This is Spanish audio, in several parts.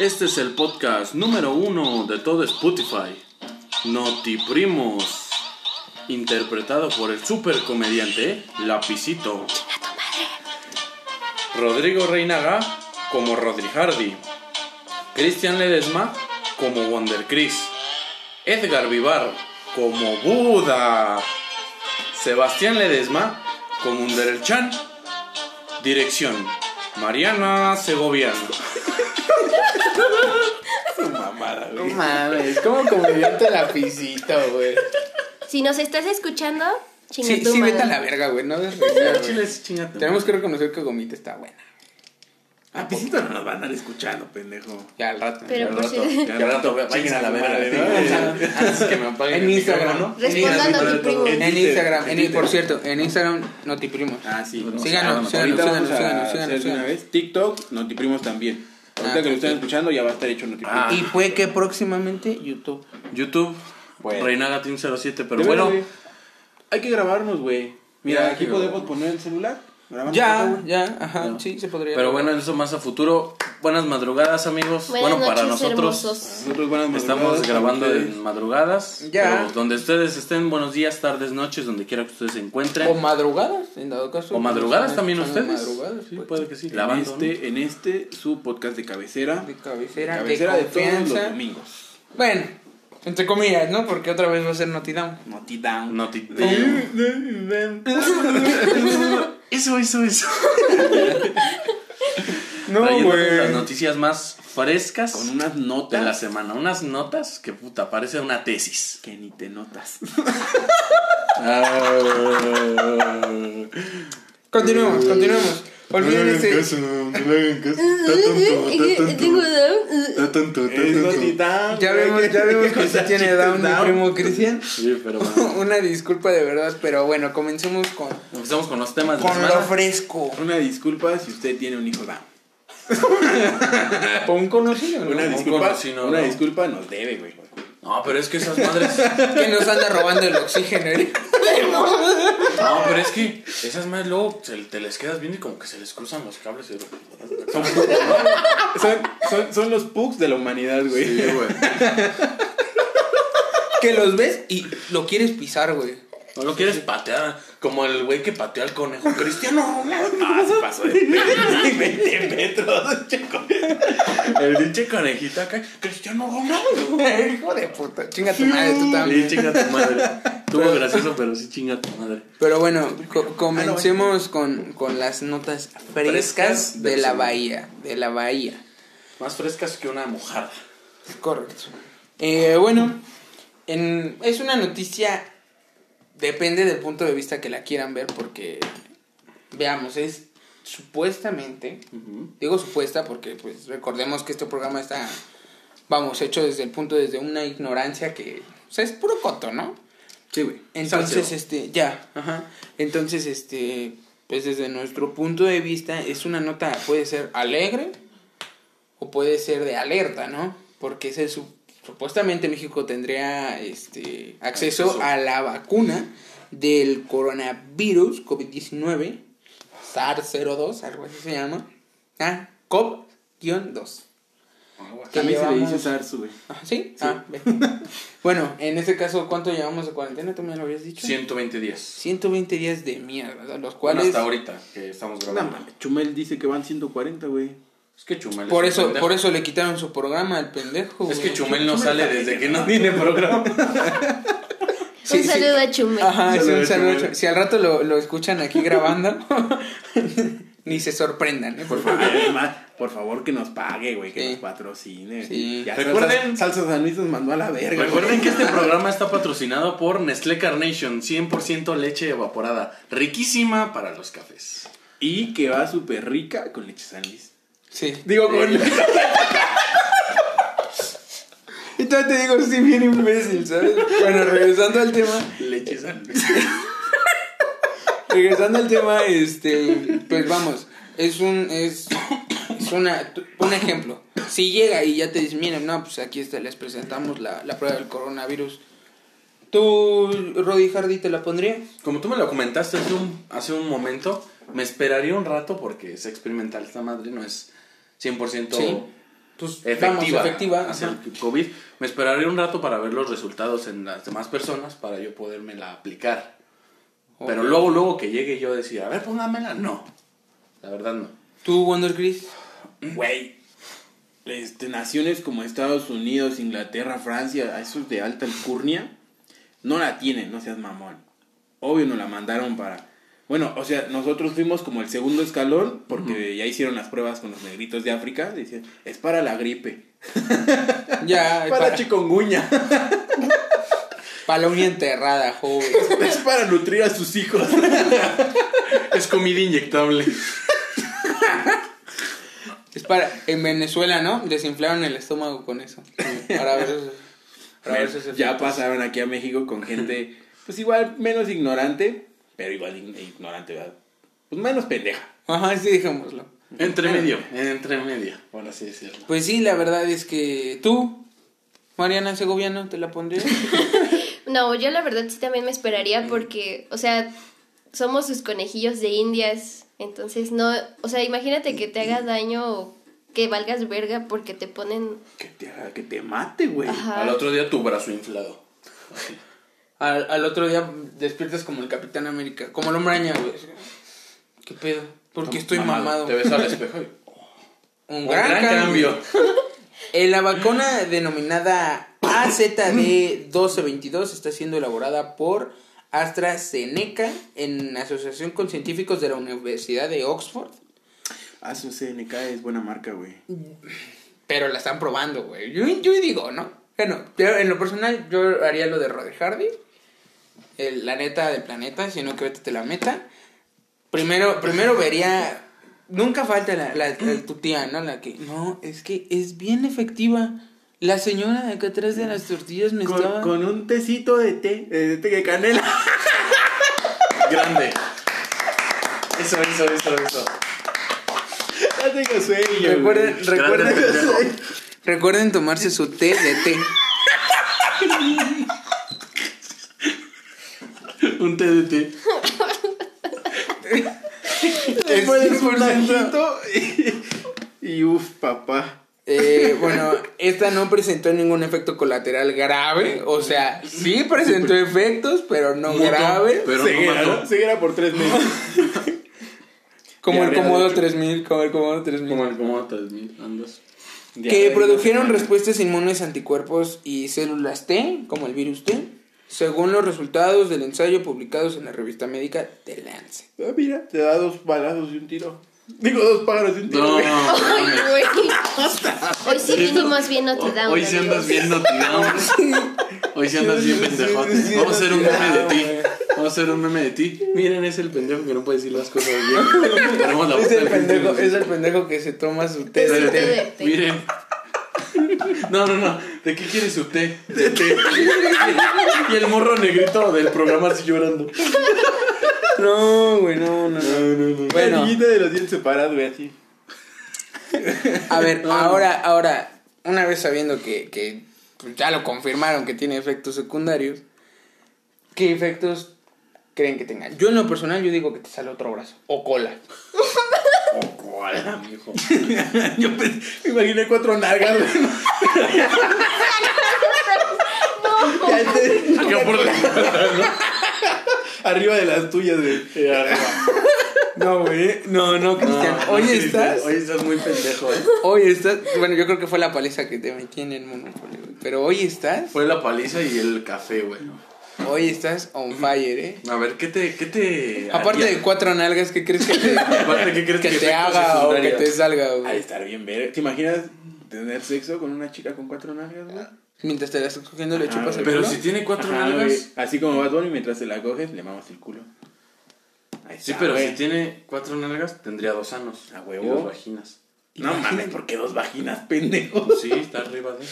Este es el podcast número uno de todo Spotify. Noti Primos. Interpretado por el super comediante Lapicito. Rodrigo Reinaga como Rodri Hardy. Cristian Ledesma como Wonder Chris. Edgar Vivar como Buda. Sebastián Ledesma como Underchan. Dirección Mariana Segoviano. Mamada, No mames, como comediante lapicito, güey. Si nos estás escuchando, chinga Sí, tu sí, madre. vete a la verga, güey. No des Ya, risa, güey. Tenemos que reconocer que Gomita está buena. A Pisito no nos van a andar escuchando, pendejo. Ya al rato. Pero ya al por rato. si- Que al rato vayan a la verga. madre. Antes que me apaguen En el Instagram, micrófono. ¿no? Respondando a tu primo. En Instagram, en por cierto, en Instagram notiprimos. Ah, sí. Síganos, síganos, Ahorita síganos, vamos a síganos, hacer síganos, una vez TikTok, Notiprimos también. Ahorita Ah, que lo están ok. escuchando ya va a estar hecho Notiprimos. Ah. Y fue que próximamente YouTube. YouTube, Bueno. Reinaga Team 07, pero De bueno. Hay que grabarnos, güey. Mira, aquí podemos poner el celular. Ya, ya, ajá, No. sí, se podría. pero bueno, eso más a futuro. Buenas madrugadas, amigos. Buenas bueno, para nosotros. Nosotros buenas estamos grabando en madrugadas. Ya. pero donde ustedes estén, buenos días, tardes, noches, donde quiera que ustedes se encuentren. O madrugadas, en dado caso. O madrugadas también ustedes. Madrugadas, sí, pues. puede que sí. En Lavando, ¿no? este, en este, su podcast de cabecera. De cabecera, cabecera de de, todos los domingos. Bueno, entre comillas, ¿no? Porque otra vez va a ser Naughty Down. Noti Down. Noti- Eso, eso, eso. No, Trayéndoles las noticias más frescas Con unas de notas la semana. Unas notas que puta, parece una tesis. que ni te notas. Continuemos, continuemos. Olviden este. Tengo down. Es Noti Down. Ya güey, vemos, que- ya vemos que las tiene down mi primo Cristian. Sí, pero bueno. Una disculpa de verdad, pero bueno, comencemos con, Empezamos con los temas de la con lo fresco. Una disculpa si usted tiene un hijo Down. Con un conocido, ¿no? Una un disculpa, conocido, una ¿no? disculpa nos debe, güey. No, pero es que esas madres. Que nos anda robando el oxígeno. ¿eh? No, pero es que esas madres luego se- te les quedas viendo y como que se les cruzan los cables. Y... Son, son, son, son los pugs de la humanidad, güey. Sí, güey. Que los ves y lo quieres pisar, güey. No lo quieres patear. Como el güey que pateó al conejo. Cristiano Ronaldo. Ah, se pasó de 20 metros, chico. El pinche conejito acá. Cristiano Ronaldo. Hijo de puta. Chinga tu madre, tú Sí, también. chinga tu madre. Estuvo gracioso, pero sí chinga tu madre. Pero bueno, co- comencemos con, con las notas frescas de la bahía. De la bahía. Más frescas que una mojada. Correcto. Eh, bueno, en- es una noticia, depende del punto de vista que la quieran ver, porque, veamos, es supuestamente, digo supuesta porque pues recordemos que este programa está, vamos, hecho desde el punto, desde una ignorancia que, o sea, es puro coto, ¿no? Sí, güey. Entonces, Salseo. este, ya, ajá. Entonces, este, pues desde nuestro punto de vista es una nota, puede ser alegre o puede ser de alerta, ¿no? Porque ese su- supuestamente México tendría este acceso, Acceso. a la vacuna del coronavirus COVID-19, SARS-02, algo así se llama. Ah, COV-2. A mí se le dice SARS, güey. Ah, ¿Sí? Ah, ve. bueno, en este caso, ¿cuánto llevamos de cuarentena? ¿Tú me lo habías dicho? 120 días. 120 días de mierda, los Bueno, cuales... hasta ahorita que estamos grabando. Chumel dice que van 140, güey. Es que Chumel por es eso, pendejo. por eso le quitaron su programa al pendejo. Es que Chumel no Chumel sale desde bien, que ¿no? tiene programa. Sí, un sí. saludo a Chumel. Ajá, sí, Saludos, un saludo. Chumel. Si al rato lo, lo escuchan aquí grabando, ni se sorprendan, ¿eh? Por favor, además, por favor que nos pague, güey, que Sí. nos patrocine. Sí. Ya Recuerden- Salsa, Salsa San Luis nos mandó a la verga. Recuerden güey. que este programa está patrocinado por Nestlé Carnation, 100% leche evaporada, riquísima para los cafés. Y que va súper rica con leche San Luis. Sí. Digo, con... Y todavía te digo, sí, bien imbécil, ¿sabes? Bueno, regresando al tema, Leche San Luis. regresando al tema, este, pues vamos, es un, es, es una, un ejemplo. Si llega y ya te dicen, miren, no, pues aquí está, les presentamos la, la prueba del coronavirus. ¿Tú, Rodi Hardy, te la pondrías? Como tú me lo comentaste hace un, hace un momento, me esperaría un rato porque es experimental esta madre, no es 100% Sí. pues, efectiva, vamos, efectiva. hacia ajá. el COVID. Me esperaré un rato para ver los resultados en las demás personas para yo podérmela aplicar. Pero luego, luego que llegue yo decir, a ver, póngamela, no. La verdad no. ¿Tú, Wonder Chris? Güey. Este, naciones como Estados Unidos, Inglaterra, Francia, a esos de alta alcurnia, no la tienen, no seas mamón. Obvio no la mandaron para... Bueno, o sea, nosotros fuimos como el segundo escalón porque ya hicieron las pruebas con los negritos de África. Decían, es para la gripe. Ya, Para, para, chikungunya. para la uña enterrada, joven. es para nutrir a sus hijos. Es comida inyectable. Es para, en Venezuela, ¿no? Desinflaron el estómago con eso. Para ver sus- para ver sus ya pasaron aquí a México con gente, pues igual menos ignorante, pero igual ign- ignorante, ¿verdad? Pues menos pendeja. Ajá, sí, dejémoslo. Entre medio, entre medio, por así decirlo. Pues sí, la verdad es que tú, Mariana Segoviano, te la pondrías. No, yo la verdad sí también me esperaría porque, o sea, somos sus conejillos de indias. Entonces, no, o sea, imagínate que te hagas daño o que valgas verga porque te ponen. Que te haga, que te mate, güey. Al otro día tu brazo inflado. Al, al otro día despiertas como el Capitán América, como el hombre araña, güey. ¿Qué pedo? Porque estoy mamado. Te ves al espejo y... Un gran, gran cambio. cambio. Eh, la vacuna denominada AZD1222 está siendo elaborada por AstraZeneca en asociación con científicos de la Universidad de Oxford. CNK es buena marca, güey. Pero la están probando, güey. Yo, yo digo, ¿no? Bueno, yo, en lo personal, yo haría lo de Rode Hardy. El- la neta del planeta, sino que vete te la meta. Primero, primero vería. Nunca falta la, la, la- tu tía, ¿no? La que. No, es que es bien efectiva. La señora de acá atrás de las tortillas me estaba. Con, un tecito de té, eh, de té de canela. Grande. Eso, eso, eso, eso. ya tengo sueño. Recuerden, recuerden, recuerden tomarse su té de té. Un 100%. ajito y, y uff, papá. Eh, bueno, esta no presentó ningún efecto colateral grave. O sea, sí presentó efectos, pero no Mutuo, grave. Pero Ceguera, no mató. Ceguera por tres meses. Como el Comodo de- 3000, como el Comodo 3000. Como el como 3000 andas. que produjeron respuestas inmunes anticuerpos y células T, como el virus T, según los resultados del ensayo publicados en la revista médica The Lancet. Ah, mira, te da dos balazos y un tiro. Digo, dos pájaros y un tiro. No, güey. Ay, güey. Hoy sí vinimos bien Notre Dame. Hoy sí andas bien Notre Hoy sí andas bien pendejote. Vamos a hacer un meme de ti. Vamos a hacer un meme de ti. Miren, es el pendejo que no puede decir las cosas bien. Tenemos la Es el, del pendejo, es el pendejo que se toma su té. Miren. No, no, no. ¿De qué quiere su té? De té. Y el morro negrito del programa así llorando. No, güey, no, no, no. La Bueno, niñita de los dientes separados, güey, así. a ver, ahora, ahora, una vez sabiendo que, que pues, ya lo confirmaron que tiene efectos secundarios, ¿qué efectos creen que tenga? Yo en lo personal, yo digo que te sale otro brazo o cola. Oh, ¿cuál, mijo? Yo pensé- me imaginé cuatro nalgas, güey. Ya te- Acá por Arriba de las tuyas, güey. No, güey, no, no, Cristian. hoy estás, Hoy estás muy pendejo, eh. hoy estás, bueno, yo creo que fue la paliza que te metí en el Monopoly, güey. Pero hoy estás, Fue la paliza y el café, güey. Hoy estás on fire, eh. A ver, ¿qué te. Qué te Aparte haría? de cuatro nalgas, ¿qué crees que te, Aparte, ¿qué crees que que te haga o que te salga, güey? estar bien ver. ¿Te imaginas tener sexo con una chica con cuatro nalgas, güey? Mientras te la estás cogiendo le Ajá, chupas el Pero culo. si tiene cuatro Ajá, nalgas. güey. Así como Bad Bunny, mientras te la coges, le mamas el culo. Ahí Sí, está, pero güey. si tiene cuatro nalgas, tendría dos anos. A huevo. Y dos vaginas. No mames, ¿por qué dos vaginas, pendejo? Sí, está arriba de.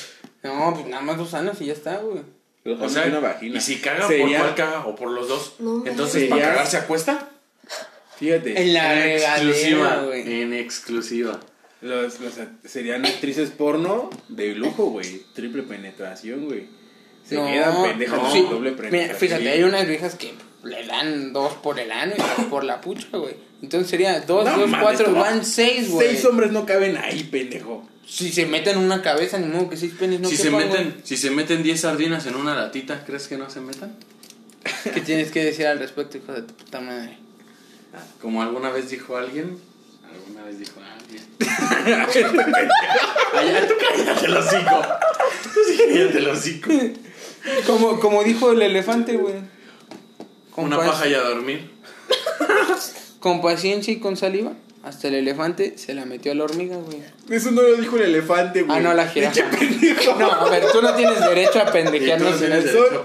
No, pues nada más dos anos y ya está, güey. Dos O sea, y una vagina. y si caga, ¿por Sería- cuál caga? ¿O por los dos? No, Entonces, sería- ¿para cagar se acuesta? Fíjate. En la en exclusiva. güey. En exclusiva. Los, los serían actrices porno de lujo, güey. Triple penetración, güey. Se No, quedan pendejas no. Sí, doble mira, penetración. fíjate, hay unas viejas que le dan dos por el ano y dos por la pucha, güey. Entonces sería dos, No dos, mames, cuatro, van seis, güey. Seis hombres no caben ahí, pendejo. Si se meten una cabeza, ni modo que seis penes no si, se meten, si se meten 10 sardinas en una latita, ¿crees que no se metan? ¿Qué tienes que decir al respecto, hijo de tu puta madre? Como alguna vez dijo alguien. Alguna vez dijo alguien. Allá tú cállate el hocico. Tú sí cállate el hocico. Como, como dijo el elefante, güey. Con Una paja y a dormir. Con paciencia y con saliva. Hasta el elefante se la metió a la hormiga, güey. Eso no lo dijo el elefante, güey. Ah, no, la jirafa. No, a ver, tú no tienes derecho a pendejearnos no en tienes eso.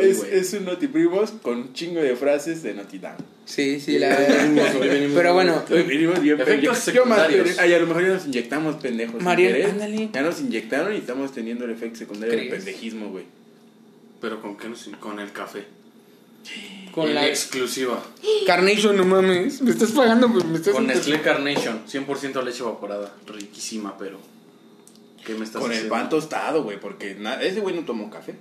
Es, güey. es un notiprimos con un chingo de frases de Notidam. Sí, sí, la venimos Pero bueno, Hoy venimos bien Efectos. Yo más, ay, a lo mejor ya nos inyectamos pendejos. Mariel, ándale. Ya nos inyectaron y estamos teniendo el efecto secundario del pendejismo, güey. Pero con qué nos- con el café. Con En la exclusiva. Carnation, no mames. Me estás pagando, pues me estás Con Nestlé Carnation, 100% leche evaporada. Riquísima, pero. ¿Qué me estás Con el pan tostado, güey, porque ese güey no tomó café,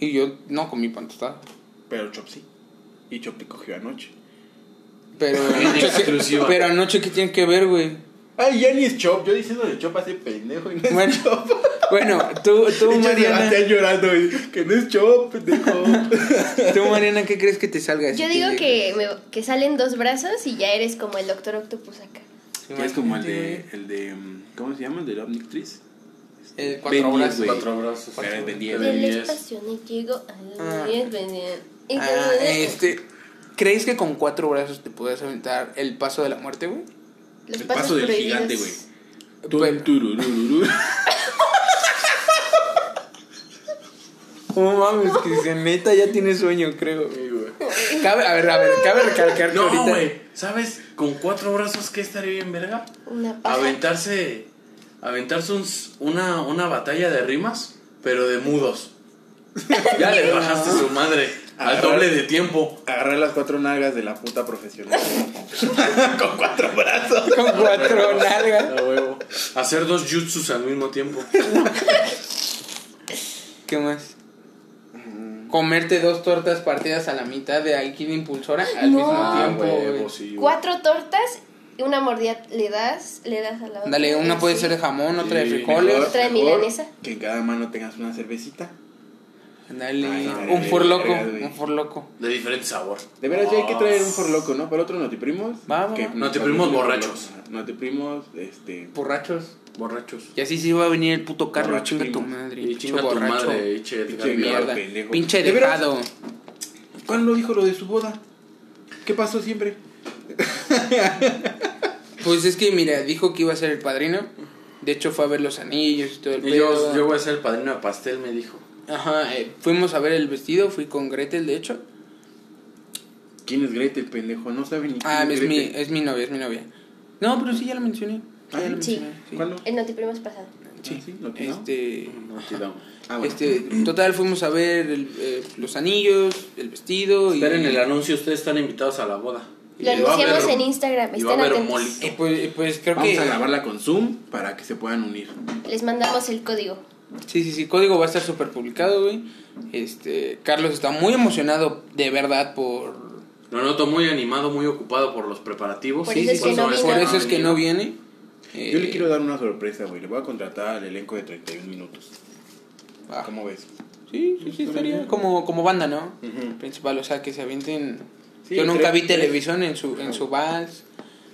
Y yo no comí pan tostado. pero Chop sí. Y Chop te cogió anoche. Pero anoche, exclusiva. pero anoche, ¿qué tiene que ver, güey? Ay, ya ni es Chop. Yo diciendo de Chop hace pendejo y no es Bueno, Chop. Bueno, tú, tú, Pinche Mariana, llorando. Que no es Chop, pendejo. tú, Mariana, ¿qué crees que te salga? Yo digo que, me- que salen dos brazos y ya eres como el Doctor Octopus acá. Que es como el de, el de, mm, ¿cómo se llama? El de cuatro Ben brazos. 10, güey. Cuatro brazos. Pero es Ben 10. Ben Del 10. espacio no llego a Ah. la Ah, este. ¿Crees que con cuatro brazos te puedes aventar el paso de la muerte, güey? El paso del prohibidos. gigante, güey. No mames, que neta ya tiene sueño, creo. Cabe, a ver, a ver, cabe recalcar que No, ahorita. güey. ¿Sabes? Con cuatro brazos, ¿qué estaría bien, verga? Una paja. Aventarse. Aventarse un una, una batalla de rimas, pero de mudos. Ya le bajaste su madre al Agarrar- doble de tiempo. Agarrar las cuatro nalgas de la puta profesional. Con cuatro brazos. Con cuatro nalgas. A huevo. Hacer dos jutsus al mismo tiempo. ¿Qué más? Comerte dos tortas partidas a la mitad de Aikido impulsora al No. mismo Ah, tiempo, huevo, güey. sí, güey. Cuatro tortas y una mordida le das, le das a la otra. Dale, una puede sí. ser de jamón, otra de frijoles. mejor. Otra de milanesa. Que en cada mano tengas una cervecita. Dale, Ay, no, un güey. un furloco. De diferente sabor. De veras, ya hay que traer un forloco, ¿no? Para otro notiprimos. Va, va, que-. Notiprimos borrachos. Notiprimos, este. Borrachos. Borrachos. Y así sí va a venir el puto Carlos, Borracho chinga tu madre. Y pinche chinga tu borracho. madre, che, Pinche Edgar mierda. Pendejo. Pinche dejado. ¿Cuándo dijo lo de su boda? ¿Qué pasó siempre? Pues es que, mira, dijo que iba a ser el padrino. De hecho, fue a ver los anillos y todo el Y pedo. yo, yo voy a ser el padrino de pastel, me dijo. Ajá, eh, fuimos a ver el vestido, fui con Gretel, de hecho. ¿Quién es Gretel, pendejo? No sabe ni quién Ah, es mi, Gretel. es mi novia, es mi novia. No, pero sí, ya la mencioné. Ah, sí. sí. ¿Cuándo? El notiprimos pasado. Sí, Ah, sí, ¿no te- no? este... No, tiramos. Ah, bueno. Este, total, fuimos a ver el, eh, los anillos, el vestido y... Esperen el anuncio, ustedes están invitados a la boda. Lo Y anunciamos en Instagram. y va a Estén atentos. y pues, y pues creo Vamos que... a grabarla con Zoom para que se puedan unir. Les mandamos el código. Sí, sí, sí, código va a estar súper publicado, güey. Este, Carlos está muy emocionado, de verdad, por... Lo noto muy animado, muy ocupado por los preparativos. Por eso es que no vino. Por eso es que no viene. Yo le Eh, quiero dar una sorpresa, güey. Le voy a contratar al elenco de 31 minutos. ah, ¿Cómo ves? Sí, sí, sí, estaría como, como banda, ¿no? Ujú. Principal, o sea, que se avienten... Sí, Yo nunca tres- vi tres. televisión en su, en su vals,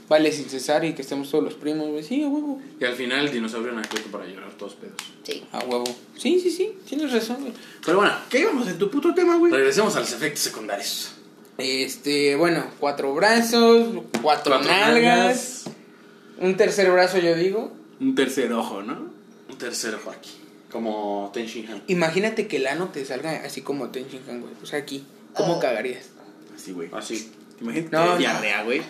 vale sin cesar y que estemos todos los primos, güey. Sí, a huevo. Y al final el dinosaurio anacleto para llorar todos pedos. Sí. A huevo. Sí, sí, sí, tienes razón, güey. Pero bueno, ¿Qué íbamos en tu puto tema, güey? regresemos a los efectos secundarios. Este, bueno, cuatro brazos, cuatro, Cuatro nalgas, un tercer brazo, yo digo. Un tercer ojo, ¿no? Un tercer ojo aquí. Como Ten Shin Han. Imagínate que el ano te salga así como Ten Shin Han, güey. O sea, aquí. ¿Cómo Ah. cagarías? Así, güey. Así. Imagínate No, no. diarrea, güey.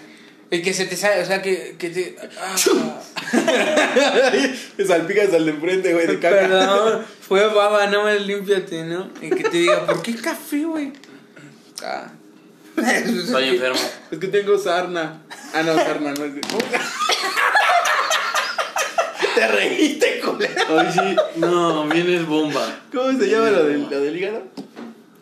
El que se te sale, o sea, que, que te... ah, Te salpicas al de enfrente, güey, de caca. Perdón, fue baba, no más límpiate, ¿no? Y que te diga, ¿por qué café, güey? Ah. Estoy enfermo. Es que tengo sarna. Ah, no, sarna, no es de... Te reíste, culero. Ay, sí. No, vienes bomba. ¿Cómo se llama lo del, lo del hígado?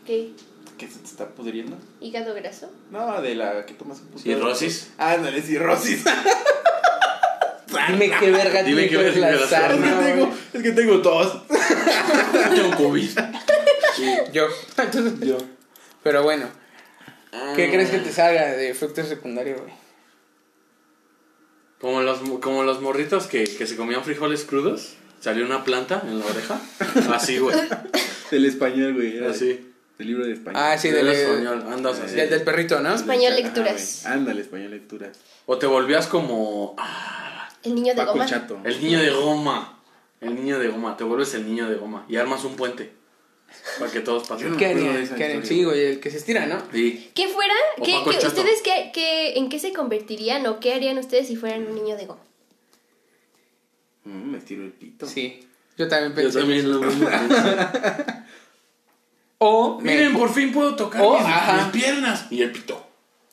¿Qué? ¿Qué se te está pudriendo? Hígado graso. No, de la que tomas un ¿Cirrosis? Ándale, cirrosis. Dime qué verga Dime tiene qué que ver verga la la es, que sarna, tengo, es que tengo tos. Tengo COVID. Yo. Entonces, Yo. Pero bueno, ¿qué crees que te salga de efecto secundario, güey? Como los, como los morritos que, que se comían frijoles crudos. Salió una planta en la oreja. Así, güey. Del español, güey. era Así. Del libro de español. Ah, sí, Del del, español, andas así. del, del perrito, ¿no? Español lecturas. güey. Ándale, español lecturas. O te volvías como. ah, El niño de Paco goma. Chato. el niño de goma. El niño de goma. Te vuelves el niño de goma. Y armas un puente. Para que todos pasen. Yo no ¿Qué me harían? historia, Sí, güey, el que se estira, ¿no? Sí. ¿Qué fuera? O ¿Qué, Paco qué- Chato. ¿Ustedes qué, qué, en qué se convertirían o qué harían ustedes si fueran un niño de goma? Mm, me estiro el pito. Sí. Yo también Yo pensé. también lo mismo. O me- Miren, por fin puedo tocar Oh, mis, ajá. mis piernas. Y el pito.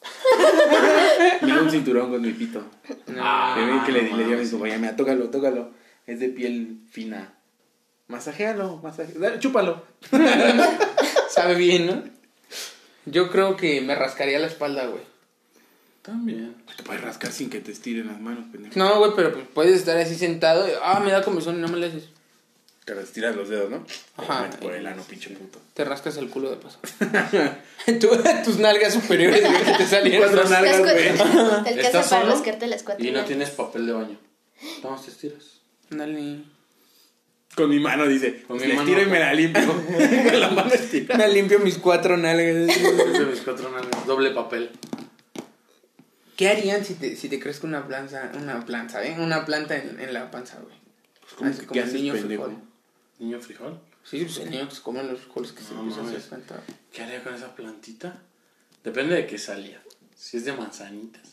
Me hago un cinturón con mi pito. No. Ah, Le ven que le, no le digo a mi compañera, mira, tócalo, tócalo. Es de piel fina. Masajéalo, masajéalo. Chúpalo. Sabe bien, ¿no? Yo creo que me rascaría la espalda, güey. También. Te puedes rascar sin que te estiren las manos, pendejo. No, güey, pero pues puedes estar así sentado y, ah, me da comezón y no me le haces. Te estiras los dedos, ¿no? Ajá. Te metes Por el ano, pinche puto. Te rascas el culo de paso. Tú- tus nalgas superiores, güey, que te salieron. Cuatro nalgas, güey. Te alcanza ¿Estás para rascarte las cuatro. Y no tienes papel de baño. No, te estiras. Dale. Con mi mano, dice. Con mi me mano. estiro y me la limpio. Con la mano estira. Me limpio mis cuatro nalgas. De mis cuatro nalgas. Doble papel. ¿Qué harían si te, si te crezca una planta, una planta, eh? Una planta en, en la panza, güey. ¿cómo Así que como qué el haces, niño pendejo? frijol. Niño frijol. Sí, pues el niño que se come los frijoles que se No empieza a mames. hacer planta. ¿Qué haría con esa plantita? Depende de qué salía. Si es de manzanitas.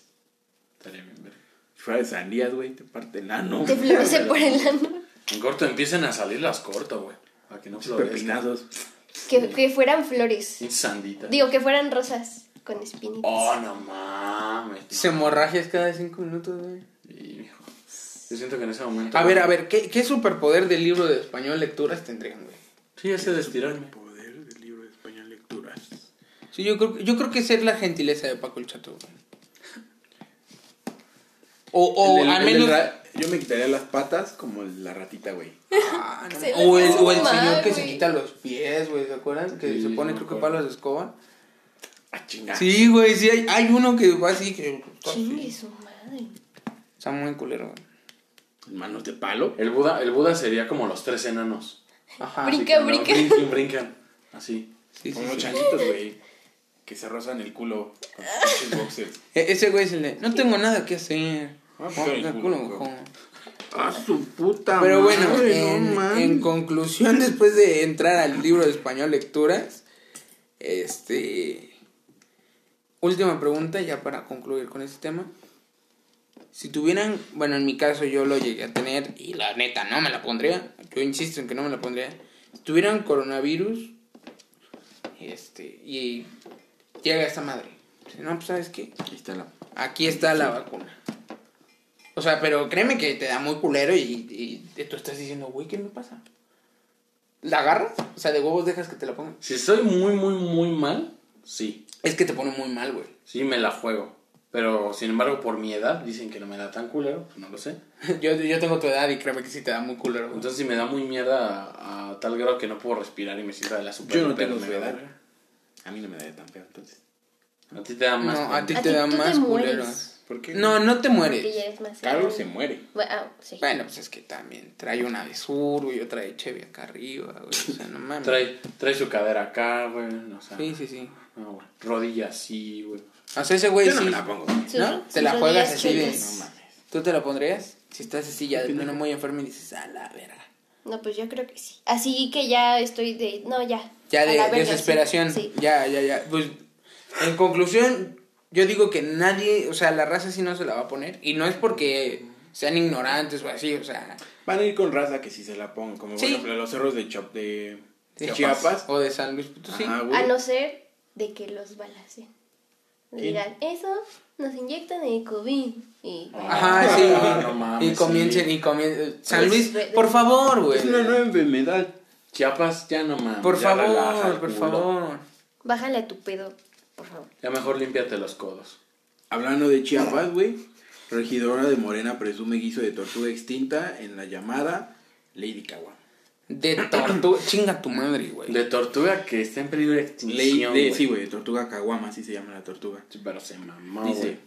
Estaría bien ver. Si fuera de sandías, güey, te parte el ano. Te florece por el ano. En corto empiecen a salir las corto, güey. Para que no. Que, que fueran flores. Sin sandita. Digo, que fueran rosas con espinitas. Oh, no mames. Se hemorragias cada cinco minutos, güey. Yo siento que en ese momento. A ver, a ver, ¿qué, ¿qué superpoder del libro de español lecturas tendrían, güey? Sí, ese de estirarme. Poder del libro de español lecturas. Sí, yo creo, yo creo que ser la gentileza de Paco el Chato, güey. O, o El al menos... Yo me quitaría las patas como la ratita, güey. Ah, no. Se O el, o el señor que se quita los pies, güey, ¿se acuerdan? Que Sí, se pone, creo que palos de escoba. Ah, chinga. Sí, güey, sí, hay, hay uno que va así, que... Chingue su madre. Está muy culero, güey. Manos de palo. El Buda, el Buda sería como los tres enanos. Ajá. Brinca, ¿no? brinca. Brincan, brincan. Así. Sí, sí, Como los sí. changuitos, güey. Que se rozan el culo con sus pinches boxers. E- ese güey es el de, no tengo nada que hacer. Ah, pues. Ah, su puta Pero bueno, madre, en, no mames. en conclusión, después de entrar al libro de español lecturas, este... Última pregunta ya para concluir con este tema. Si tuvieran, bueno, en mi caso yo lo llegué a tener y la neta no me la pondría, yo insisto en que no me la pondría. Si tuvieran coronavirus, este, y llega esta madre, no, pues sabes qué, Ahí está la. aquí está la vacuna. O sea, pero créeme que te da muy culero y, y tú estás diciendo, güey, ¿qué me pasa? ¿La agarras? O sea, de huevos dejas que te la pongan. Si estoy muy, muy, muy mal, sí. Es que te pone muy mal, güey. Sí, me la juego. Pero, sin embargo, por mi edad, dicen que no me da tan culero. Pues no lo sé. Yo, yo tengo tu edad y créeme que sí te da muy culero, güey. Entonces, si me da muy mierda a, a tal grado que no puedo respirar y me siento de la super Yo no tengo su edad. A mí no me da tan feo, entonces. A ti te da más. No, a ti te da más culero. mueres. ¿Por qué? No, no te Porque mueres. ya eres más Carlos grande. se muere. Bueno, ah, sí. Bueno, pues es que también trae una de sur, güey, otra de Chevy acá arriba, güey. O sea, no mames. Trae, trae su cadera acá, güey. O sea, Sí, sí, sí. no, güey. Rodilla así, güey. O sea, ese güey Yo no sí. me la pongo. Sus- ¿No? sus Te la juegas así de. chuecas. No mames. ¿Tú te la pondrías? Si estás así ya de plano muy enfermo y dices, a la verga. No, pues yo creo que sí. Así que ya estoy de. No, ya. Ya A de la verga, desesperación. Sí. Ya, ya, ya. Pues, en conclusión, yo digo que nadie, o sea, la raza sí no se la va a poner. Y no es porque sean ignorantes o así, o sea, Van a ir con raza que si se la pongan. Como Sí. por ejemplo los cerros de, Chop, de, Chiapas. O de San Luis Potosí. Ajá. A no ser de que los balacen. Digan, eso nos inyectan el COVID. Y Ajá, sí. Ah, no mames, y comiencen, sí. y comiencen. San Pues, Luis, por favor, güey. Es una nueva enfermedad. Chiapas, ya no mames. Por ya favor, relaja por culo. favor. Bájale a tu pedo, por favor. Ya mejor límpiate los codos. Hablando de Chiapas, güey. Regidora de Morena presume guiso de tortuga extinta en la llamada Lady Caguama. De tortuga. Chinga tu madre, güey. De tortuga que está en peligro de Ley extinción. de, sí, güey, de tortuga caguama, así se llama la tortuga. Sí, Pero se mamó, Dice,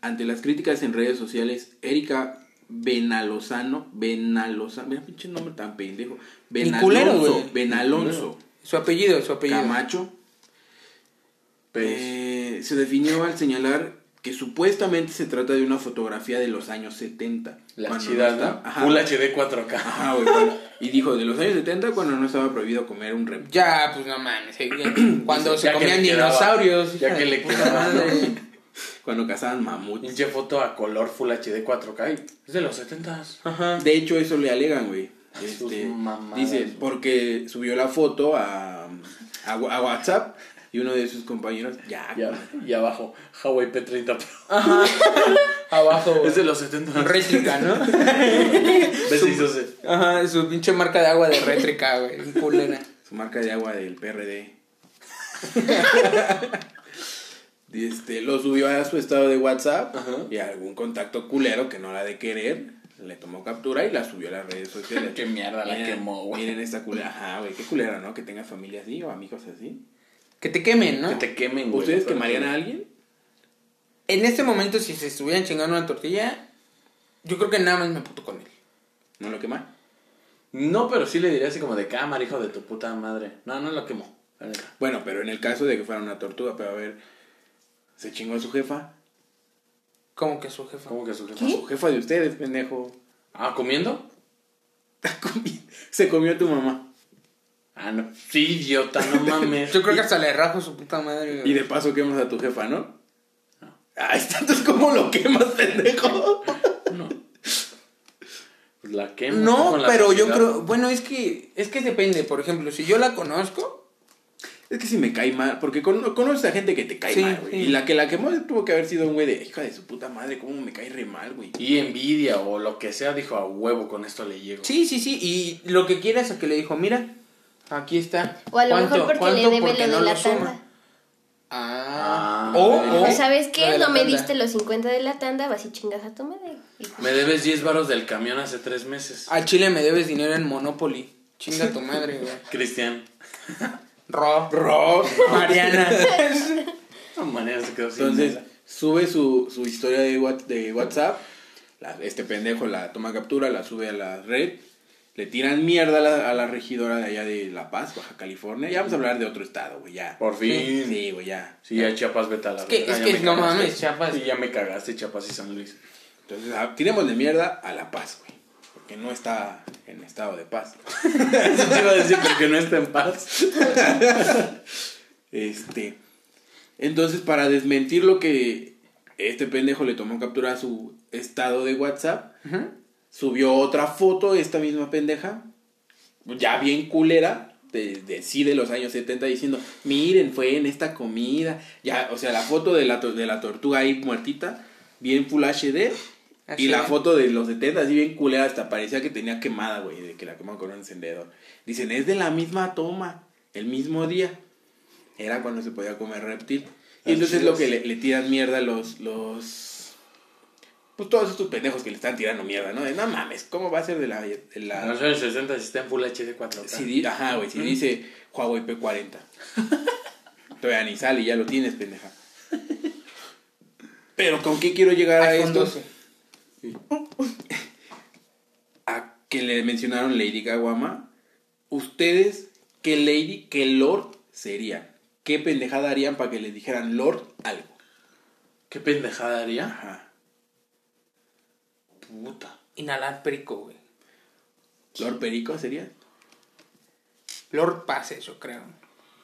ante las críticas en redes sociales, Erika Benalozano, Benalozano, mira pinche nombre tan pendejo, Benalonso. Benalonso Su apellido, su apellido. Camacho, eh, se definió al señalar que supuestamente se trata de una fotografía de los años 70. la chida, no. Full HD 4K. Ajá, güey, cuando- y dijo, de los años 70 cuando no estaba prohibido comer un reptil. Ya, pues no mames. eh, Cuando se comían dinosaurios. ya que le puta quedaba, ¿no? madre. Cuando cazaban mamuts. Pinche foto a color Full HD 4K. y Es de los 70s. Ajá. De hecho, eso le alegan, güey. Este, mamadas, dice, porque subió la foto a, a, a WhatsApp y uno de sus compañeros, ya, Ya, y abajo, Huawei P30 Pro. Ajá. Abajo. güey. Es de los 70 Rétrica, ¿no? Ese. Ajá, su pinche marca de agua de rétrica, güey. un Culera. su marca de agua del PRD. este, lo subió a su estado de WhatsApp Ajá. y algún contacto culero que no la de querer le tomó captura y la subió a las redes sociales. Qué mierda la Miren- quemó, güey. Miren esta culera. Ajá, güey, qué culera, ¿no? Que tenga familia así o amigos así. Que te quemen, ¿no? Que te quemen, güey. ¿Ustedes quemarían a alguien? En este momento, si se estuvieran chingando una tortilla, yo creo que nada más me puto con él. ¿No lo queman? No, pero sí le diría así como de cámara, hijo de tu puta madre. No, no lo quemó. Bueno, pero en el caso de que fuera una tortuga, pero a ver, se chingó a su jefa. Como que su jefa. ¿Cómo que su jefa? Su jefa de ustedes, pendejo. Ah, ¿comiendo? Se comió a tu mamá. Ah, no. Sí, idiota, no mames. Yo creo que hasta le rajo su puta madre. Y de paso quemas a tu jefa, ¿no? Ahí está, entonces ¿cómo lo quemas, pendejo? No. Pues la quemo. No, con la pero yo creo, bueno, es que es que depende, por ejemplo, si yo la conozco, Es que si me cae mal, porque con- conoces a gente que te cae Sí, mal, güey. sí. Y la que la quemó tuvo que haber sido un güey de hija de su puta madre, cómo me cae re mal, güey. Y envidia o lo que sea, dijo a huevo, con esto le llego. sí, sí, sí, y lo que quieras a que le dijo, mira, aquí está. O a lo ¿Cuánto- mejor porque le debe porque lo no de la tanda. Ah, Ah, o, ¿O o ¿Sabes qué? No me tanda. diste los 50 de la tanda, vas y chingas a tu madre. Me debes 10 varos del camión hace 3 meses. Al chile me debes dinero en Monopoly. Chinga tu madre, güey. Cristian. Ro. Ro. Mariana. No manera se quedó sin Entonces, nada. sube su, su historia de, What- de WhatsApp. la- este pendejo la toma captura, la sube a la red. Le tiran mierda a la, a la regidora de allá de La Paz, Baja California. Ya vamos a hablar de otro estado, güey, ya. Por fin. Sí, güey, ya. Sí, ya Chiapas, vete a la Es que- es que no cagaste. mames, Chiapas. Sí, ya me cagaste, Chiapas y San Luis. Entonces, ah, tiremos de mierda a La Paz, güey. Porque no está en estado de paz. Eso te iba a decir porque no está en paz. Este. Entonces, para desmentir lo que este pendejo le tomó captura a su estado de WhatsApp. Subió otra foto, esta misma pendeja, ya bien culera, de, de sí de los años 70, diciendo, miren, fue en esta comida. Ya, o sea, la foto de la, de la tortuga ahí muertita, bien full HD. Así Y la es. foto de los 70, así bien culera, hasta parecía que tenía quemada, güey, de que la quemaron con un encendedor. Dicen, es de la misma toma, el mismo día. Era cuando se podía comer reptil. Y entonces lo que le, le tiran mierda los, los... Pues todos estos pendejos que le están tirando mierda, ¿no? De, no mames, ¿cómo va a ser de la... De la los años 60 si está en Full HD 4K. si di- ajá, güey, si dice Huawei P40. Todavía ni sale, ya lo tienes, pendeja. Pero ¿con qué quiero llegar a esto? 12. a que le mencionaron Lady Kawama, ustedes, ¿qué Lady, qué Lord serían? ¿Qué pendejada harían para que le dijeran Lord algo? ¿Qué pendejada haría? Ajá. Puta. Inhalar perico, güey. ¿Lord Perico sería? Lord Pases, yo creo.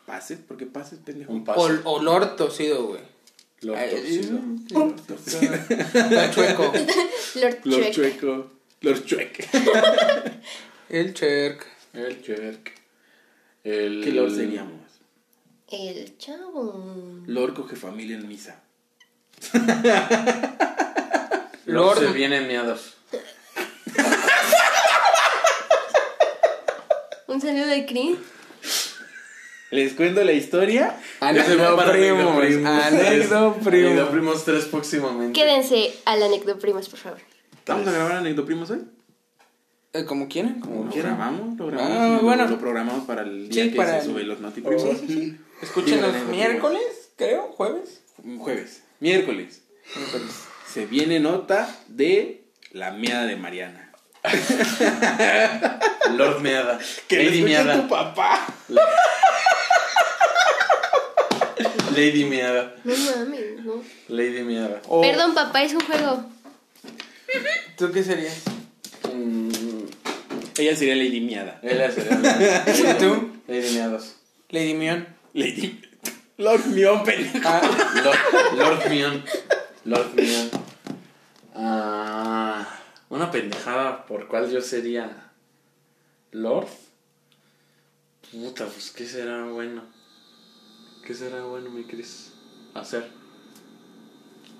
¿Pases? ¿Por qué pases, pendejo? Un O, paso. o Lord Tosido, güey. Lo Ay, torcido. Está chueco. Lord Lord. Chueco. Lord Chueque. El Cherk. El Cherk. El... ¿Qué Lord seríamos? El chavo. Lord coge familia en misa. Lord se vienen miados. Un saludo de Chris. Les cuento la historia Anecdoprimos. Anecdoprimos. Anecdoprimos tres próximamente. Quédense al anecdoprimos, por favor. ¿Vamos a grabar anecdoprimos hoy? Eh, como quieran, como ¿Lo quieran. programamos? ¿Lo grabamos? Ah, lo- bueno. Lo programamos para el día Sí, que para se el- sube los notiprimos. Sí, sí, sí. Escúchenos Anecdoprimos. miércoles, creo, jueves. Jueves. Miércoles. Se viene nota de la meada de Mariana. Lord Meada. Que Lady Meada. tu papá. Lady Meada. No mames, no. Lady Meada. Perdón, papá, es un juego. ¿Tú qué serías? Mm, Ella sería Lady Miada. Ella sería ¿Y tú? Lady Meados. Lady Mion. Lady. Lord Mion, pendejo. Ah, Lord, Lord Mion. Lord Mion. Ah, una pendejada por cuál yo sería Lord. Puta, pues qué será bueno. ¿Qué será bueno, mi Cris? Hacer.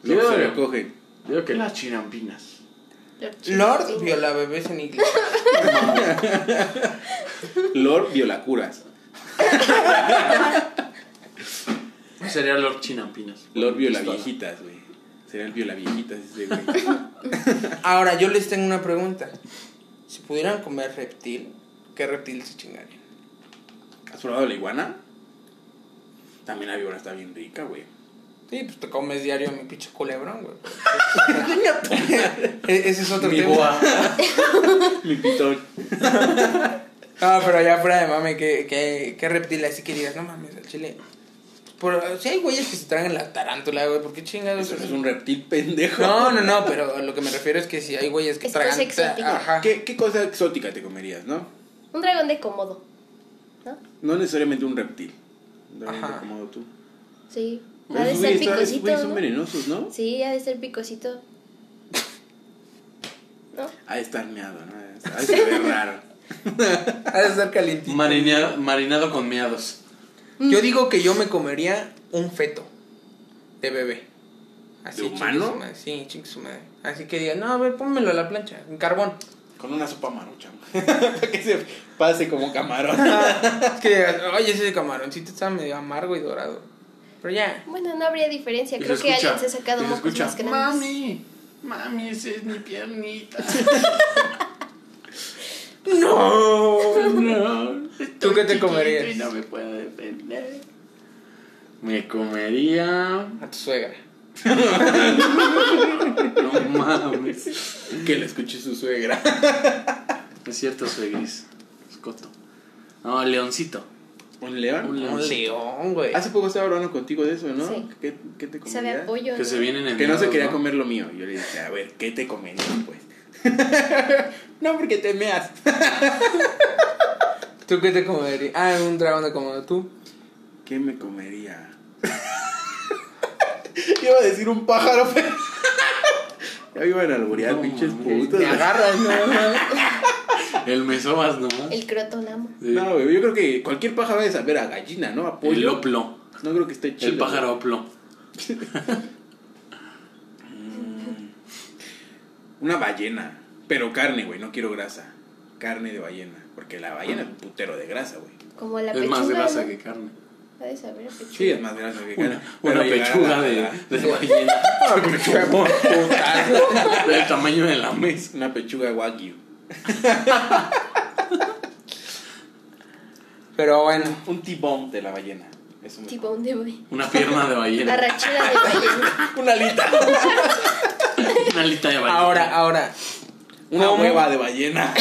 Lo que Yo se. Digo que las chinampinas. Lord viola bebés en inglés. Lord Violacuras. Sería Lord Chinampinas. Lord Viola Pistola. Viejitas, güey. Sería el Viola Viejitas ese, güey. Ahora, yo les tengo una pregunta. Si pudieran comer reptil, ¿qué reptil se chingarían? ¿Has probado la iguana? También la víbora está bien rica, güey. Sí, pues te comes diario mi pinche culebrón, güey. E- Ese es otro Mi tema. boa. Mi pitón. No, pero ya fuera de mame, ¿qué, qué, qué reptil así que digas? No mames, al chile. Por, si hay güeyes que se tragan la tarántula, güey, ¿por qué chingados? Eso es un reptil pendejo. No, no, no, pero a lo que me refiero es que si hay güeyes que Es tragan. cosa exótica. Ajá. ¿Qué, ¿Qué cosa exótica te comerías, no? Un dragón de cómodo. ¿No? No necesariamente un reptil. Un dragón Ajá. como tú. Sí. Ha de ser picosito. güeyes son ¿no? venenosos, ¿no? Sí, ha de ser picosito. ¿No? Ha de estar meado, ¿no? Ha de saber raro. Ha de estar calientito. Marinado, marinado con meados. Yo digo que yo me comería un feto de bebé. Así, ¿De humano? su madre, Sí, chingue su madre. Así que diga, no, a ver, pónmelo a la plancha, en carbón. Con una sopa marucha. Para que se pase como camarón. es que digas, oye, ese camaroncito está medio amargo y dorado. Pero ya. Bueno, no habría diferencia. Creo que escucha, alguien se ha sacado mocos escucha, más grandes. Mami, mami, esa es mi piernita. ¡No! no. ¿Tú qué te comerías? no me puedo defender. Me comería. A tu suegra. No mames. que le escuche su suegra. Es cierto, soy gris. Escoto. No, leoncito. ¿Un león? Un Un leoncito. león, güey. Hace poco estaba hablando contigo de eso, ¿no? Sí. ¿Qué, qué te Sabe comerías? a pollo. Que ¿no? se vienen en Que no se quería comer lo mío. Yo le dije, a ver, ¿qué te comerías, pues? no, porque te meas. ¿Tú qué te comerías? Ah, un dragón de como tú. ¿Qué me comería? Iba a decir un pájaro, pero. ya iban a alburear, No, pinches putos. Me agarras, ¿no? El mesobas nomás. El crotonamo. Sí. No, güey, yo creo que cualquier pájaro debe saber a gallina, ¿no? A El pollo. oplo. No creo que esté chido. El pájaro oplo. Una ballena. Pero carne, güey, no quiero grasa. Carne de ballena. Porque la ballena es un putero de grasa, güey. Como la Es pechuga. más grasa ¿no? que carne. De saber pechuga. Sí, es más grasa que carne. Una, una pechuga la- de, la- de ballena. Putazo. Del tamaño de la mesa. Una pechuga wagyu. Pero bueno. Un tibón de la ballena. Eso me- Tipo un de boy. Una pierna de ballena. Arrachera de ballena. Una alita. Una alita de ballena. Ahora, ahora. Una ¿Cómo? hueva de ballena.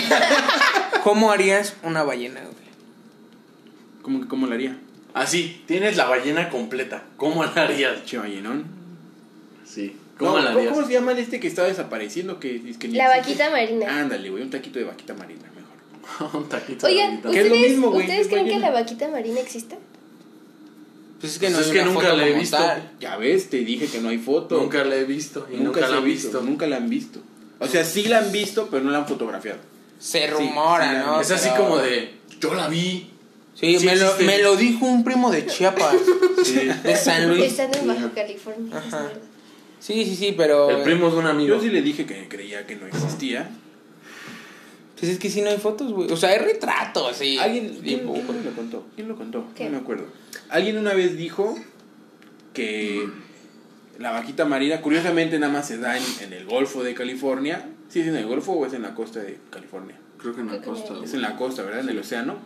¿Cómo harías una ballena, güey? ¿Cómo, cómo la haría? Así, tienes la ballena completa. ¿Cómo la harías? Che ballenón. Sí. ¿Cómo No, la harías? ¿Cómo se llama el este que está desapareciendo? Que, es que La existe? vaquita marina. Ándale, güey, un taquito de vaquita marina, mejor. Un taquito de Oigan, ballena. ¿qué es lo ¿ustedes, mismo, güey? ¿ustedes Es creen que la vaquita marina existe? Pues es que no Pues hay es que una nunca foto la he visto. tal. Ya ves, te dije que no hay foto. Nunca la he visto y nunca, Nunca, la han visto. Nunca la han visto. O sea, sí la han visto, pero no la han fotografiado. Se rumora, sí, ¿no? Es así como de, yo la vi. Sí, Sí me, lo, me lo dijo un primo de Chiapas. De San Luis. Están en Baja California. es Ajá. Sí, sí, sí, pero. El primo de un amigo. Yo sí le dije que creía que no existía. Pues es que sí no hay fotos, güey. O sea, hay retratos, sí. ¿Alguien quién, quién me lo contó? ¿Quién lo contó? ¿Qué? No me acuerdo. Alguien una vez dijo que la vaquita marina, curiosamente, nada más se da en, en el Golfo de California. ¿Sí es en el Golfo o es en la costa de California? Creo que en la costa. Es en la costa, ¿verdad? En el océano.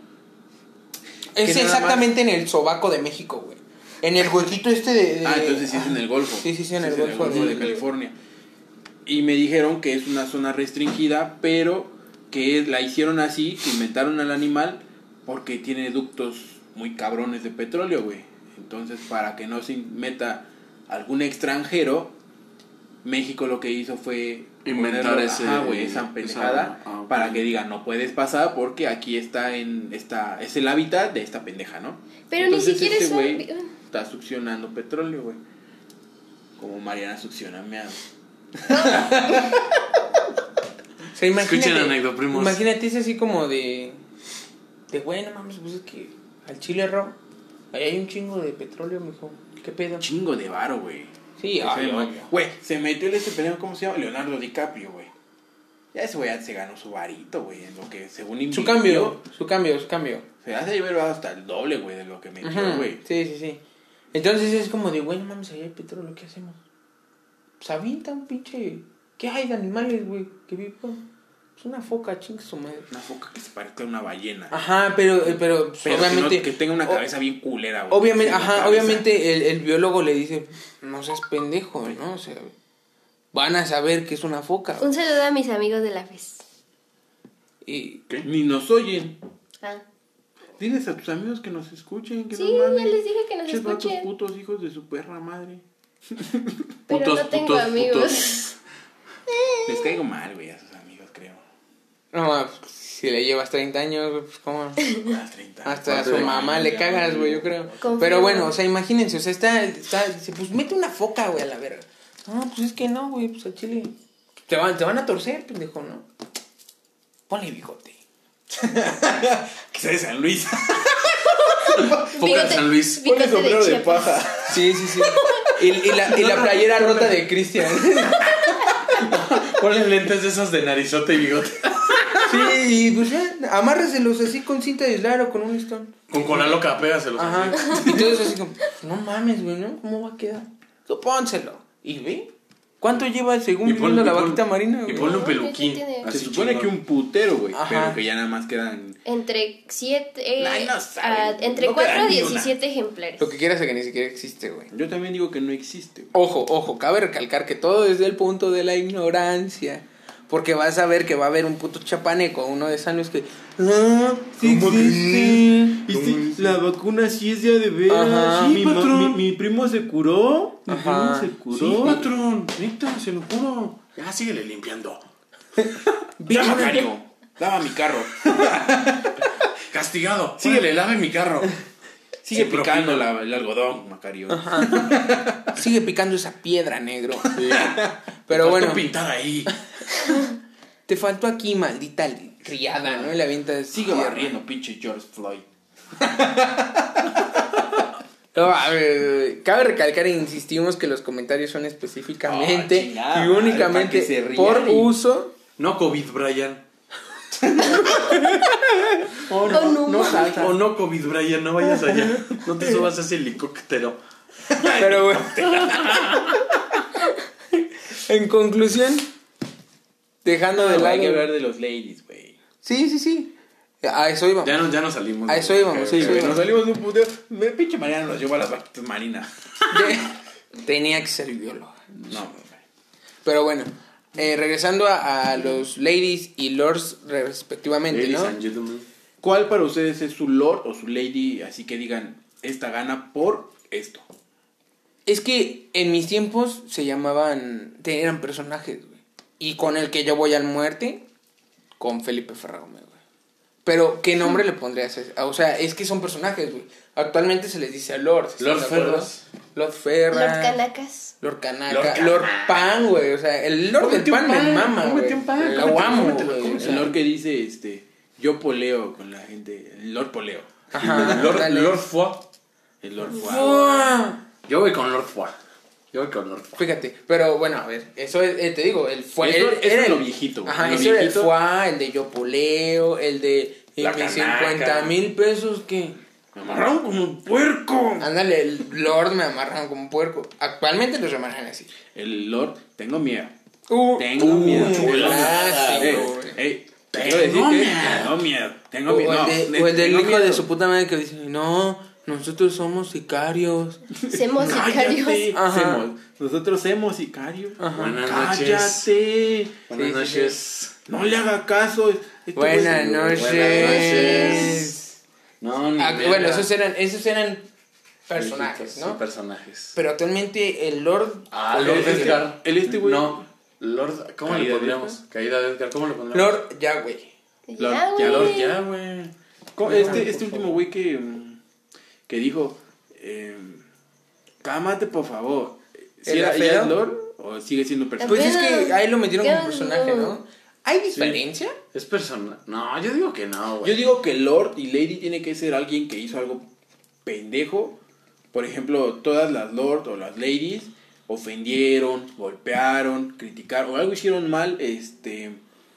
Es Que nada más- exactamente en el sobaco de México, güey. En el huequito este de... de- Ah, entonces sí es en el Golfo. Sí, sí, sí, en el Golfo de de- California. Y me dijeron que es una zona restringida, pero que la hicieron así, que inventaron al animal porque tiene ductos muy cabrones de petróleo, güey. Entonces, para que no se meta algún extranjero, México lo que hizo fue Inventar ese- ajá, güey, esa esa- pendejada ah, para que digan no puedes pasar porque aquí está en esta es el hábitat de esta pendeja, ¿no? Pero ni siquiera este güey está succionando petróleo, güey. Como Mariana succiona meado. O sea, imagínate, Escuchen anécdota, primos. Imagínate, es así como de... De, güey, no mames, pues es que al chile rojo. Ahí hay un chingo de petróleo, mijo. ¿Qué pedo? Chingo de varo, güey. Sí, ay, güey, se metió en este pendejo, ¿cómo se llama? Leonardo DiCaprio, güey. Ya ese güey se ganó su varito, güey, en lo que según Su invirtió, cambio, su cambio, su cambio. Se hace llevar hasta el doble, güey, de lo que metió, güey. Sí, sí, sí. Entonces es como de, güey, no mames, ahí hay petróleo, ¿qué hacemos? Pues avienta un pinche... ¿Qué hay de animales, güey? Que vivan. Pues una foca, chingue su madre. Una foca que se parezca a una ballena. Ajá, pero, eh, pero, pues, Pero que no- obviamente... que, tenga una o- cabeza bien culera, güey. Obviamente, Sí, ajá, obviamente el, el biólogo le dice, no seas pendejo, ¿no? O sea, van a saber que es una foca. Un saludo a mis amigos de la FES. Y Ni nos oyen. Ah. Diles a tus amigos que nos escuchen, que Sí, no mames. ya les dije que nos vatos escuchen. putos hijos de su perra madre. Pero Putos, no tengo putos, amigos. putos. Les caigo mal, güey, a sus. No, si le llevas 30 años, güey, pues cómo... A las 30. Hasta a su mamá le cagas, güey, yo creo. Pero bueno, o sea, imagínense, o sea, está, está, dice, pues mete una foca, güey, a la verga. No, pues es que no, güey, pues al chile. Te van, te van a torcer, pendejo, ¿no? Ponle bigote. Que sea de San Luis. Foca de San Luis. Ponle sombrero de paja. Sí, sí, sí. Y, y la, y la playera rota de Cristian. Ponle lentes de esos de narizote y bigote. Sí, y pues ya, amárraselos así con cinta de aislar o con un listón. Con cola loca, pégaselos Ajá. así. Y todo eso así como, no mames, güey, ¿no? ¿Cómo va a quedar? Tú pónselo. ¿Y ve? ¿Cuánto lleva según Y ponle- la y pon- vaquita marina, Y güey? ponle un No, peluquín. Se supone que un putero, güey. Ajá. Pero que ya nada más quedan. Entre 7. Ay, no entre No 4 queda a ni una. 17 ejemplares. Lo que quieras es que ni siquiera existe, güey. Yo también digo que no existe. güey. Ojo, ojo, cabe recalcar que todo desde el punto de la ignorancia. Porque vas a ver que va a haber un puto chapaneco, uno de San Luis que. Ah, sí ¿Cómo existe. ¿Viste? La vacuna sí es ya de veras. Ajá. mi, Sí, mi, mi primo se curó. Mi Ajá. primo se Sí, curó. patrón. Neta, se lo juro. Ya síguele limpiando. Macario. Lava mi carro. Castigado. Síguele, lave mi carro. Sigue Sí, picando la- el algodón, Macario. Sigue picando esa piedra, negro. Pero bueno, pintar ahí. te faltó aquí, maldita criada, ¿no? Y la avienta Sigue barriendo, pinche George Floyd. No, a ver, cabe recalcar e insistimos que los comentarios son específicamente Oh, chingada y únicamente por y- uso. No COVID, Brian. Oh, no, no salsa. O no COVID, Brian, no vayas allá. No te subas a ese helicóptero. Pero bueno. en conclusión, dejando de No, hay que lado. hablar de los ladies, güey. Sí, sí, sí. A eso íbamos. Ya no, ya no salimos. A eso íbamos, Sí, nos salimos de un puteo. Me pinche Mariana nos llevó a las vaquitas marinas. Tenía que ser biólogo. No, güey. Pero bueno, eh, regresando a, a los ladies y lords respectivamente, Ladies ¿no? and gentlemen. ¿Cuál para ustedes es su lord o su lady? Así que digan, esta gana por esto. Es que en mis tiempos se llamaban, eran personajes, güey. Y con el que yo voy al muerte, con Felipe Ferragome, güey. Pero, ¿qué nombre le pondrías? a ese? O sea, es que son personajes, güey. Actualmente se les dice Lord. ¿estás Lord de acuerdo? Ferras. Lord Ferra. Lord Canacas. Lord Canaca. Lord Lord. Pan, güey. O sea, el Lord del un Pan me pan, mama, güey. un pan, Lo amo, güey. El lord que dice, este, yo poleo con la gente. El lord poleo. Ajá, Lord. Lord Foy. El lord. ¡Fua! Yo voy con Lord Foy. Yo con. Fíjate, pero bueno, a ver, eso es, eh, te digo, el fue Eso- el- eso era el lo viejito. Ajá, Lo eso era el fuá, el de yo poleo, el de y La mis canaca. 50 mil pesos que Me amarraron como un puerco. Ándale, el Lord me amarran como un puerco. Actualmente los amarran así. El Lord, tengo miedo. Uh, Tengo uh, miedo. clásico, ey, Tengo miedo. tengo miedo. Tengo O miedo. el, de- o el del tengo hijo de su puta madre que dice, no, nosotros somos sicarios. Somos sicarios. Semos- Nosotros somos sicarios. Buenas noches. Cállate. Buenas Sí, sí, noches. No le haga caso. Este Buenas noches. noches. No, ni Ah, bueno, esos eran, esos eran personajes, Sí, ¿no? personajes. Pero actualmente el Lord... Ah, Lord el- Edgar. el este güey. No, Lord, ¿cómo le ¿Caída de pondríamos? Caída de Edgar, ¿cómo le pondríamos? Lord Yahweh. Lord- Ya, ya, Lord, güey. ya, güey. Co- Este, este último güey que, mm, que dijo, eh, cámate por favor. ¿Si ¿El era, es Lord o sigue siendo personaje? Pues es que ahí lo metieron como personaje, no. ¿Hay diferencia? Es personal. No, yo digo que no, güey. Yo digo que Lord y Lady tiene que ser alguien que hizo algo pendejo. Por ejemplo, todas las Lord o las Ladies ofendieron, golpearon, criticaron o algo hicieron mal, este,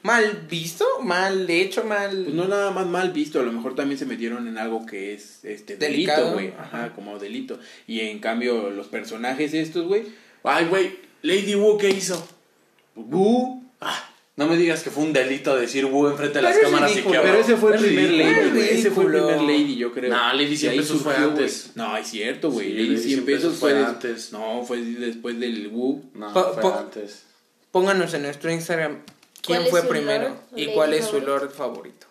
¿Mal visto? ¿Mal hecho? ¿Mal...? pues no nada más mal visto, a lo mejor también se metieron en algo que es este delito, güey, ajá, como delito. Y en cambio los personajes estos, güey, Ay, güey, Lady Wu, ¿qué hizo? Wu, Ah, no me digas que fue un delito decir Wu enfrente de las cámaras y que pero ese fue el primer. Lady, güey, ese fue el primer Lady, yo creo. No, Lady Y 100 ahí pesos fue antes. No, es cierto, güey, Sí, Lady Lady 100 100 pesos fue antes. No, fue después del Wu. No, fue antes. Pónganos en nuestro Instagram quién ¿Cuál es fue primero Lord y cuál es su? Lord favorito.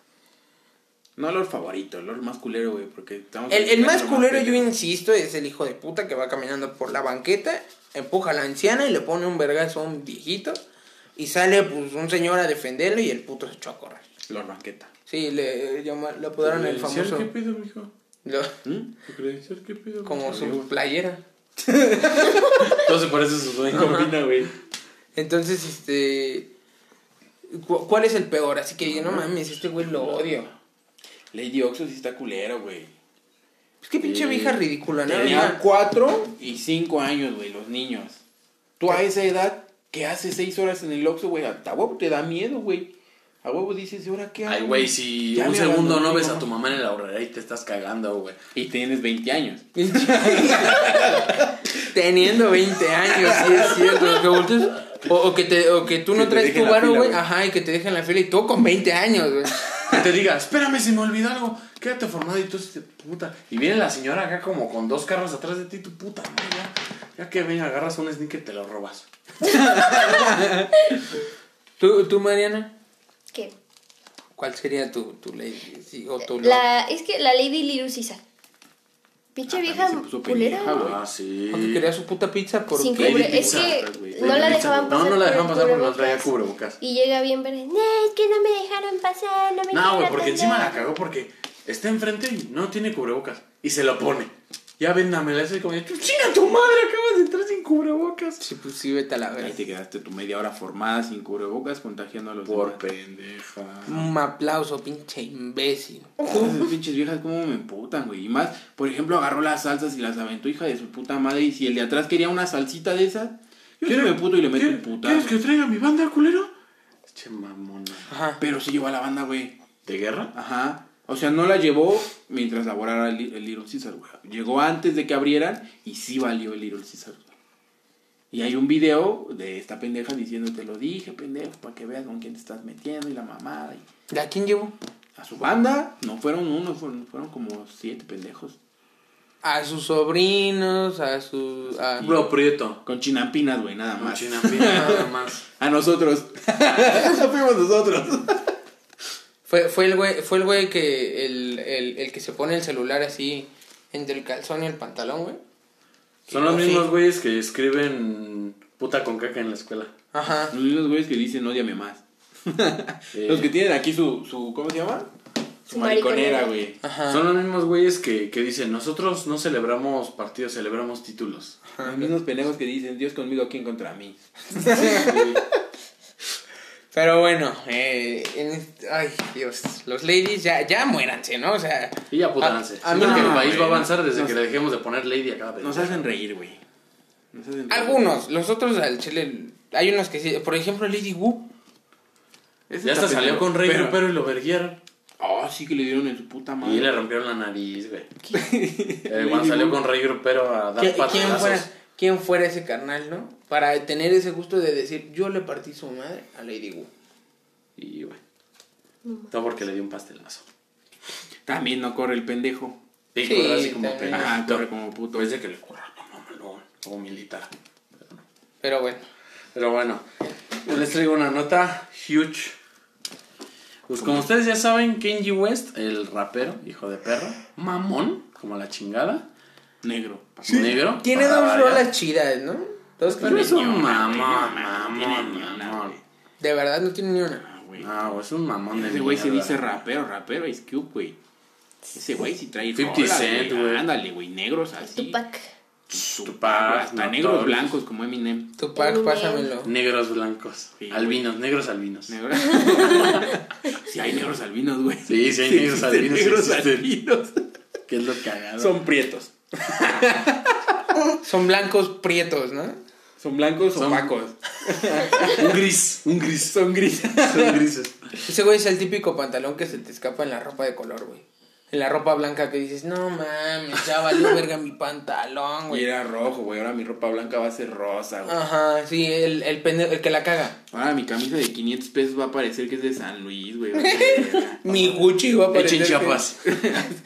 No Lord favorito, Lord más culero, güey, porque estamos... El, el más culero, yo insisto, es el hijo de puta que va caminando por la banqueta, empuja a la anciana y le pone un vergazo a un viejito. Y sale pues un señor a defenderlo y el puto se echó a correr. Lord Banqueta. Sí, le, llama- le apodaron el ¿Credencial famoso. ¿Qué pido, mijo? lo- ¿Mm? ¿Tu credencial qué pido? como su playera. Todo se parece a su dueño. Combina, güey. Entonces, este. Cu- ¿Cuál es el peor? Así que diga, no mames, este güey lo odio. Lady Oxo sí está culero, güey. Es que pinche Sí. vieja ridícula, ¿no? Tenía cuatro y cinco años, güey, los niños. Tú a esa edad, que hace seis horas en el Oxxo, güey, a huevo te da miedo, güey. A huevo dices, ¿y ahora qué hago? Ay, güey, si Ya un segundo no ves a tu mamá en la horrera y te estás cagando, güey. Y tienes 20 años. Teniendo 20 años, sí es cierto. Que voltees, o, o que te, o que tú Que no traes tu varo, güey. Ajá, y que te dejen la fila y tú con 20 años, güey. Que te diga, espérame, se me olvidó algo. Quédate formado y tú, este, puta. Y viene la señora acá como con dos carros atrás de ti, tu puta madre. Ya, ya que ven, agarras un sneaker y te lo robas. ¿Tú, tú Mariana? ¿Qué? ¿Cuál sería tu, tu lady? Sí, o tu? La, es que la Lady Little Caesar. Pinche Ah, vieja culera. Ah, sí. Porque quería su puta pizza por Sin cubre. Es Pizza, que no la dejaban pasar. No, no la dejaban pasar porque no traía cubrebocas. Y llega bien verde. No, es que no me dejaron pasar. No me No, dejaron güey, porque encima la pasar". cagó porque está enfrente y no tiene cubrebocas. Y se lo pone. Ya véndame, le hace como, chinga tu madre, acabas de entrar cubrebocas. Sí, pues sí, vete a la Ahí verga. te quedaste tu media hora formada sin cubrebocas contagiando a los Por demás. pendeja. Un aplauso, pinche imbécil. Esas pinches viejas como me emputan, güey. Y más, por ejemplo, agarró las salsas y las aventó, hija de su puta madre. Y si el de atrás quería una salsita de esas, yo sí me puto y le meto un putazo. ¿Quieres que traiga mi banda, culero? Che mamona. Ajá. Pero sí llevó a la banda, güey. ¿De guerra? Ajá. O sea, no la llevó mientras laborara el, el Little Caesar, güey. Llegó antes de que abrieran y sí valió el Little Caesar, güey. Y hay un video de esta pendeja diciendo, te lo dije, pendejo, para que veas con quién te estás metiendo y la mamada. Y ¿De a quién llevó? a su banda, no fueron uno, fueron, fueron como siete pendejos. A sus sobrinos, a su... A... Bro Prieto. Con chinampinas, güey, nada más. Chinapina nada más. A nosotros. no fuimos nosotros. Fue, fue el güey, fue el güey que el, el, el que se pone el celular así entre el calzón y el pantalón, güey. Son los Sí. mismos güeyes que escriben puta con caca en la escuela. Aja. Los mismos güeyes que dicen, odiame más. Eh, Los que tienen aquí su, su ¿cómo se llama? Su, Su mariconera, güey. Ajá. Son los mismos güeyes que, que dicen, nosotros no celebramos partidos, celebramos títulos. Los mismos pendejos que dicen, Dios conmigo, ¿quién contra mí? Pero bueno, eh, en este- ay Dios, los ladies ya, ya muéranse, ¿no? O sea, Y ya putanse. A- a mí que el país va a avanzar desde nos- que le dejemos de poner lady a cada vez. Nos hacen reír, güey. Nos hacen reír. algunos, los otros al chile, hay unos que sí, por ejemplo Lady Wu. Ese Ya hasta salió con Rey pero- Grupero y lo verguieron. Oh, sí que le dieron en su puta madre. Y le rompieron la nariz, güey. Eh, cuando salió con Rey Grupero a dar ¿Quién, fuera, quién fuera ese carnal, no? Para tener ese gusto de decir, yo le partí su madre a Lady Wu. Y, güey. Todo porque le dio un pastelazo. También no corre el pendejo. Sí, corre así como pendejo. Ajá, corre como puto. Pues de que le corra, no mames, no, como militar. Pero bueno. Pero bueno, les traigo una nota huge. Pues como ustedes ya saben, Kenji West, el rapero, hijo de perro, mamón, como la chingada, Negro. negro. Tiene dos rolas chidas, ¿no? Pero con es un mamón, no, no mamón, mamón. De verdad no tiene ni una. Ah, güey. No, es un mamón de Ese güey se dice rapero, rapero, Ice Cube, güey. Ese güey sí trae 50 rolas, Cent, güey. Ándale, güey, negros así. Tupac. Tupac, Hasta negros blancos como Eminem. Tupac, pásamelo. Negros blancos. Albinos, negros albinos. Negros. sí hay negros albinos, güey. Sí, sí hay negros albinos, negros albinos. ¿Qué es lo cagado? Son prietos. Son blancos prietos, ¿no? Son blancos Son- opacos. un gris, un gris. Son grises. Son grises. Ese güey es el típico pantalón que se te escapa en la ropa de color, güey. En la ropa blanca que dices, no mames, ya valió verga mi pantalón, Y güey. era rojo, güey. Ahora mi ropa blanca va a ser rosa, güey. Ajá, sí, el, el, pende- el que la caga. Ahora mi camisa de 500 pesos va a parecer que es de San Luis, güey. Mi Gucci va a Hecho parecer que- Chiapas.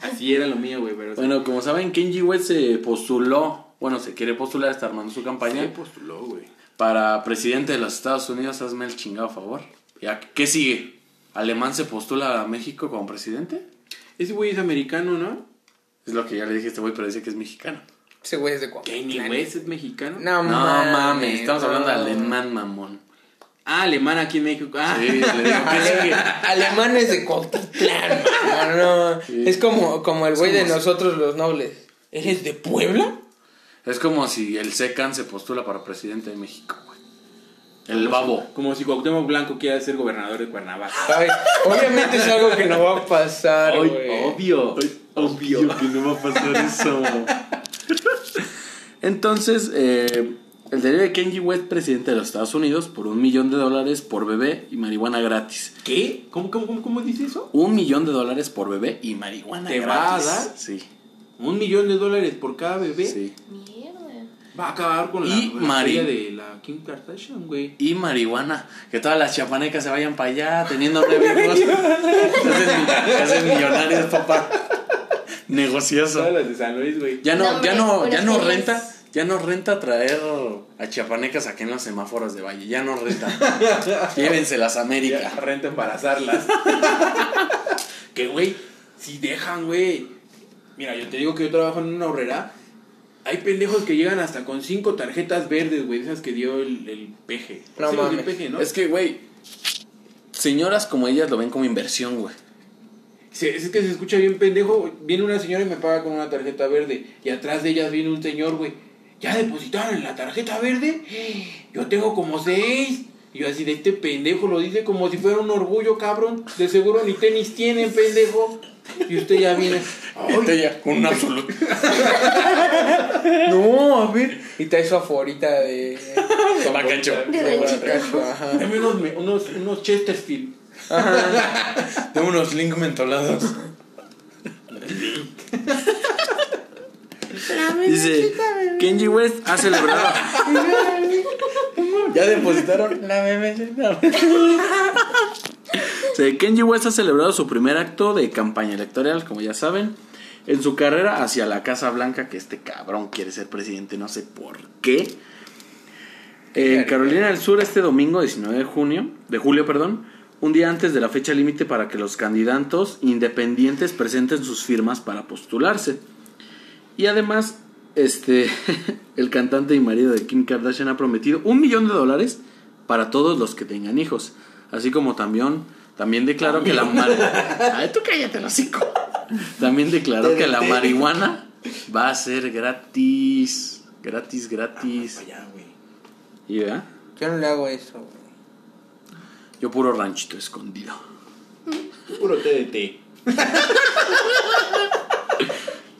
Así era lo mío, güey. Pero Bueno, como saben, Kenji West se postuló, bueno, se quiere postular, está armando su campaña se postuló, güey. para presidente de los Estados Unidos. Hazme el chingado favor. Ya, ¿Qué sigue? ¿Alemán se postula a México como presidente? Ese güey es americano, ¿no? Es lo que ya le dije a este güey, pero dice que es mexicano. Ese güey es de Cuauhtémoc. Kanye West es mexicano. No, No mames, estamos hablando de alemán, mamón. Ah, alemán aquí en México. Ah, Sí, le digo, ¿qué sigue? Alemanes de Cuautitlán. No, no. Sí. Es como, como el güey de nosotros los nobles. ¿Eres de Puebla? Es como si el SECAN se postula para presidente de México, güey. El babo. Como si Cuauhtémoc Blanco quiera ser gobernador de Cuernavaca. Ay, obviamente es algo que no va a pasar, Ay, güey. obvio. Obvio que no va a pasar eso. Entonces, eh, el derecho de Kenji West, presidente de los Estados Unidos, por un millón de dólares por bebé y marihuana gratis. ¿Qué? ¿Cómo, cómo, cómo, cómo dice eso? Un millón de dólares por bebé y marihuana ¿Te gratis. va a dar? Sí, ¿Un millón de dólares por cada bebé? sí. Mierda. Va a acabar con la, Y la Mari- de la Kim Kardashian, güey. Y marihuana. Que todas las chapanecas se vayan para allá teniendo nueve hijos. Se hacen, millonarios, papá. Negocioso. Todas las de San Luis, güey. Ya no, No, ya no, ya no feliz. renta, ya no renta traer a chiapanecas aquí en los semáforos de Valle, ya no renta. Llévenselas a Ya, América. renta embarazarlas. que, güey, si dejan, güey. Mira, yo te digo que yo trabajo en una horrera. Hay pendejos que llegan hasta con cinco tarjetas verdes, güey, esas que dio el, el peje. No Sí, mames. peje, ¿no? Es que, güey, señoras como ellas lo ven como inversión, güey. Se- es que se escucha bien pendejo. Viene una señora y me paga con una tarjeta verde. Y atrás de ellas viene un señor, güey. ¿Ya depositaron en la tarjeta verde? Yo tengo como seis. Y yo así de este pendejo lo dice como si fuera un orgullo, cabrón. De seguro ni tenis tienen, pendejo. Y usted ya viene. Y "Ay, ella con un absoluto. No, a ver. Y trae su aforita de. Bacacho. de Bacacho, ajá. Dame unos, unos, unos Chesterfield. De unos link mentolados. Dice, Kenji West ha celebrado. ya depositaron la BBC. Sí, Kenji West ha celebrado su primer acto de campaña electoral, como ya saben, en su carrera hacia la Casa Blanca, que este cabrón quiere ser presidente, no sé por qué. En Carolina del Sur este domingo 19 de junio, de julio, perdón, un día antes de la fecha límite para que los candidatos independientes presenten sus firmas para postularse. Y además, este, el cantante y marido de Kim Kardashian ha prometido un millón de dólares para todos los que tengan hijos. Así como también, también declaró que la marihuana... Ay, tú cállate. También declaró que la marihuana va a ser gratis. Gratis, gratis. Allá, güey. ¿Y vea? Yo no le hago eso, güey. Yo puro ranchito escondido. Puro TDT.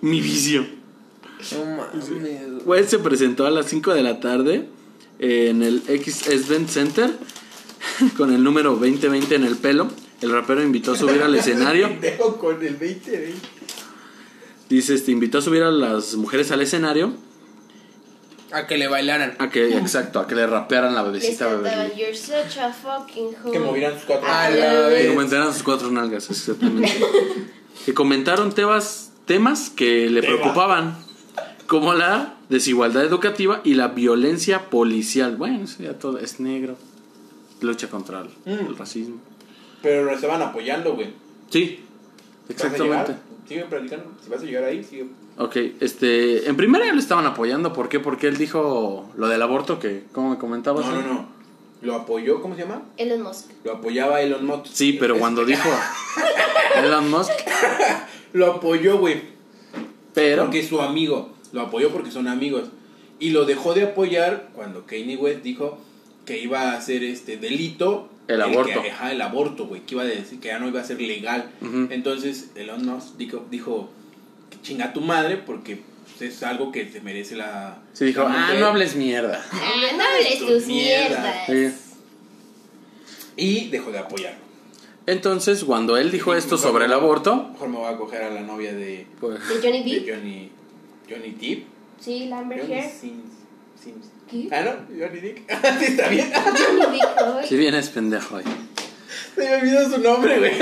Mi vicio. No mames. West se presentó a las 5 de la tarde en el X Event Center con el número 2020 en el pelo el rapero invitó a subir al escenario. Dejo con el 20, 20. Dice, este, invitó a subir a las mujeres al escenario. A que le bailaran. A que, exacto, a que le rapearan la bebecita bebé. You're such a fucking hoe. Que movieran sus cuatro. A Ah, vez. Que comentaran sus cuatro nalgas, exactamente. que comentaron temas, temas que le Tema. preocupaban, como la desigualdad educativa y la violencia policial. Bueno, eso ya todo es negro. Lucha contra el, Mm. el racismo. Pero lo estaban apoyando, güey. Sí, ¿Vas a exactamente. llegar? Sigue platicando. Si vas a llegar ahí, sigue. Ok, este, en primera ya lo estaban apoyando, ¿por qué? Porque él dijo lo del aborto, que, como me comentabas. No, no, no. Lo apoyó, ¿cómo se llama? Elon Musk. Lo apoyaba Elon Musk. Sí, pero Es- cuando dijo Elon Musk, Lo apoyó, güey. pero... Porque es su amigo. Lo apoyó porque son amigos. Y lo dejó de apoyar cuando Kanye West dijo que iba a hacer este delito. El aborto. Que, ajá, el aborto, güey. Que iba a decir que ya no iba a ser legal. Entonces Elon Musk dijo, dijo que chinga tu madre porque es algo que te merece la... Sí, dijo, la ah, mujer". no hables mierda. Ah, no hables tus mierdas. mierdas. Sí. Y dejó de apoyarlo. Entonces, cuando él dijo esto sobre el me aborto, Mejor me voy a coger a la novia de, pues... ¿De Johnny de? Johnny... Johnny Depp. Sí, Lambert Johnny Hair. Sims. Sims. ¿Qué? Ah, no, Johnny Depp. sí, está bien. Johnny Depp, ay. Si vienes pendejo ahí. Se me olvidó su nombre, güey.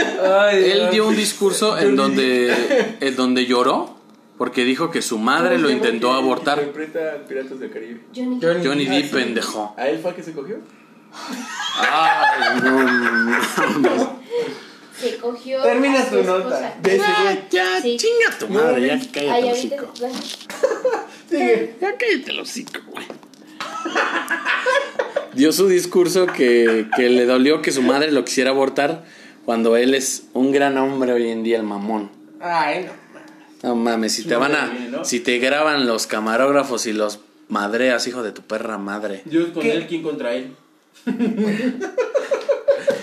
Él dio un discurso en donde, en donde lloró porque dijo que su madre lo intentó abortar. Interpreta Piratas del Caribe. Johnny Depp. Johnny Ah, Depp sí. pendejo. ¿A él fue el que se cogió? Ay, no, no, no. Se cogió. Termina tu nota. De ese güey. Ya, Sí. chinga tu madre, ya Ay, cállate el hocico. Sigue. Ya cállate el hocico, güey. Dio su discurso que, que le dolió que su madre lo quisiera abortar cuando él es un gran hombre hoy en día, el mamón. Ay, no. No mames, si te van a. Si te graban los camarógrafos y los madreas, hijo de tu perra madre. Dios con ¿Qué? él, ¿quién contra él?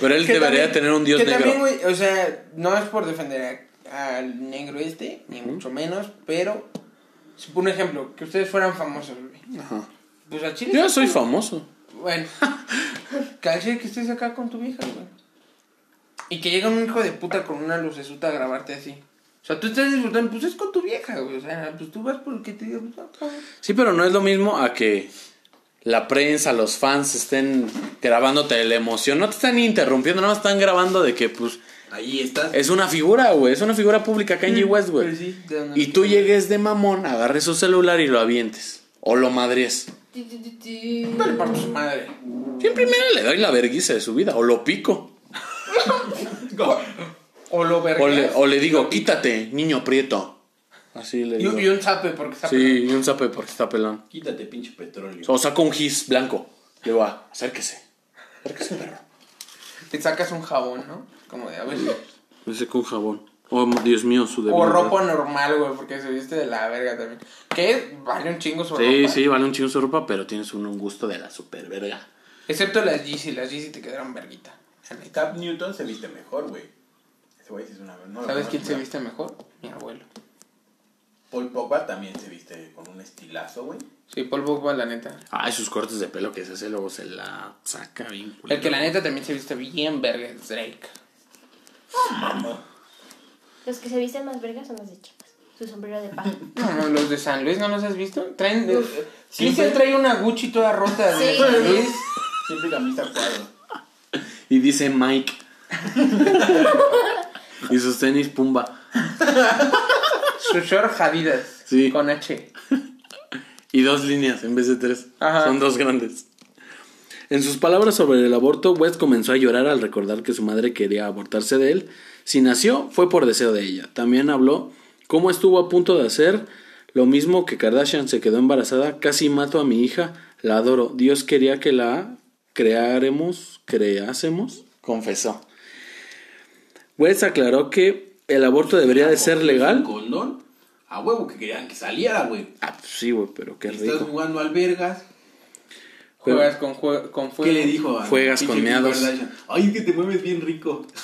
Pero él debería también- tener un dios que negro. también, o sea, no es por defender a- al negro este, ni mucho menos, pero, si un ejemplo, que ustedes fueran famosos, güey. Ajá. Pues al chile. Yo soy famoso. Bueno, chile que estés acá con tu vieja, güey. Y que llega un hijo de puta con una lucesota a grabarte así. O sea, tú estás disfrutando, pues es con tu vieja, güey. O sea, pues tú vas por que te diga, pues, cabrón. Sí, pero no es lo mismo a que la prensa, los fans estén grabándote la emoción. No te están interrumpiendo, nada más están grabando de que, pues, Ahí estás. es una figura, güey. Es una figura pública, Kanye West, güey. Pues sí, Y tú llegues de mamón, agarres su celular y lo avientes. O lo para su madre. Sí, primero le doy la verguiza de su vida. O lo pico. O lo O vergas. le, o le digo, quítate, niño prieto. Así le Y, digo. un- y un zape porque está Sí, y un zape porque está pelón. Quítate, pinche petróleo. O saco un gis blanco. Le digo, ah, acérquese. Acérquese, perro. Te sacas un jabón, ¿no? Como de a ver. Me seco un jabón. Oh, Dios mío, su O debilidad. ropa normal, güey, porque se viste de la verga también. Que vale un chingo su Sí, ropa. sí, vale un chingo su ropa, pero tienes un, un gusto de la super verga. Excepto las Yeezy, las Yeezy te quedaron verguita. Cap Newton se viste mejor, güey. Ese güey sí es una... No, ¿Sabes quién se viste mejor? Mi abuelo. Paul Pogba también se viste con un estilazo, güey. Sí, Paul Pogba, la neta. Ay, sus cortes de pelo que se hace, luego se la saca bien. culero. El que la neta también se viste bien verga es Drake. Los que se visten más vergas son los de chicas. Su sombrero de paja. No, no, los de San Luis, ¿no los has visto? Traen... Sí, se trae una Gucci toda rota de Sí. San Luis. Siempre camisa cuadro. Y dice Mike. y sus tenis Pumba. Su short Adidas. Sí. Con H. Y dos líneas en vez de tres. Ajá. Son dos grandes. En sus palabras sobre el aborto, West comenzó a llorar al recordar que su madre quería abortarse de él. Si nació, fue por deseo de ella. También habló cómo estuvo a punto de hacer lo mismo que Kardashian se quedó embarazada. Casi mato a mi hija, la adoro. Dios quería que la creáremos, creásemos, confesó. West aclaró que el aborto debería de ser ¿Un legal. condón? A huevo que querían que saliera, güey. Ah, pues sí, güey, pero qué Estás rico. jugando albergas. Pero- Juegas con, jue- con fuego. ¿Qué le dijo? a Juegas con meados. Ay, que te mueves bien rico.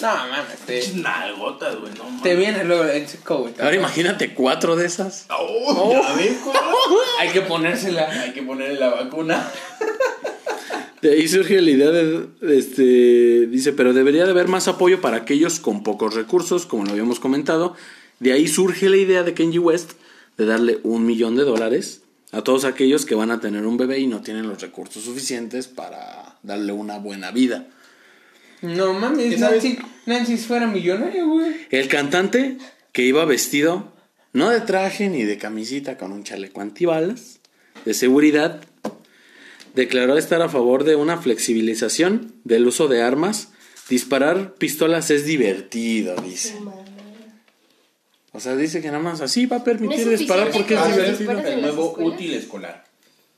No, mames. Te, nalgotas, güey, no mames. te viene luego en seco, güey. Ahora imagínate cuatro de esas. Oh, ya ves? Hay que ponérsela. Hay que ponerle la vacuna. De ahí surge la idea de, este, dice, pero debería de haber más apoyo para aquellos con pocos recursos, como lo habíamos comentado. De ahí surge la idea de Kenji West de darle un millón de dólares a todos aquellos que van a tener un bebé y no tienen los recursos suficientes para darle una buena vida. No mames. Nancy, Nancy fuera millonaria, güey. El cantante que iba vestido no de traje ni de camisita con un chaleco antibalas de seguridad declaró estar a favor de una flexibilización del uso de armas. Disparar pistolas es divertido, dice. O sea, dice que nada más así va a permitir No disparar porque es divertido. el nuevo escuelas? útil escolar.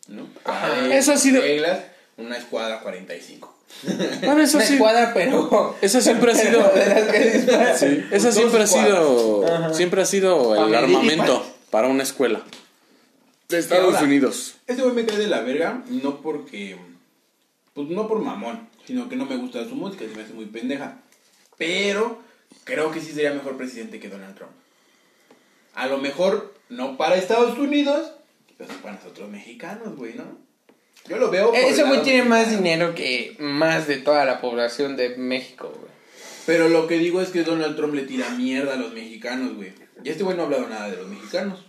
¿no? Ajá. Para Eso ha sido- Reglas, una escuadra 45. Bueno, eso Una sí. escuadra, pero. Eso siempre ha sido. Sí, eso siempre ha sido. Siempre ha sido el armamento para una escuela. De Estados ahora, Unidos. Este güey me cae de la verga, no porque. Pues no por mamón, sino que no me gusta su música, se me hace muy pendeja. Pero creo que sí sería mejor presidente que Donald Trump. A lo mejor no para Estados Unidos, pero para nosotros mexicanos, güey, ¿no? Yo lo veo. por el Ese güey tiene más dinero que más de toda la población de México, güey. Pero lo que digo es que Donald Trump le tira mierda a los mexicanos, güey. Y este güey no ha hablado nada de los mexicanos.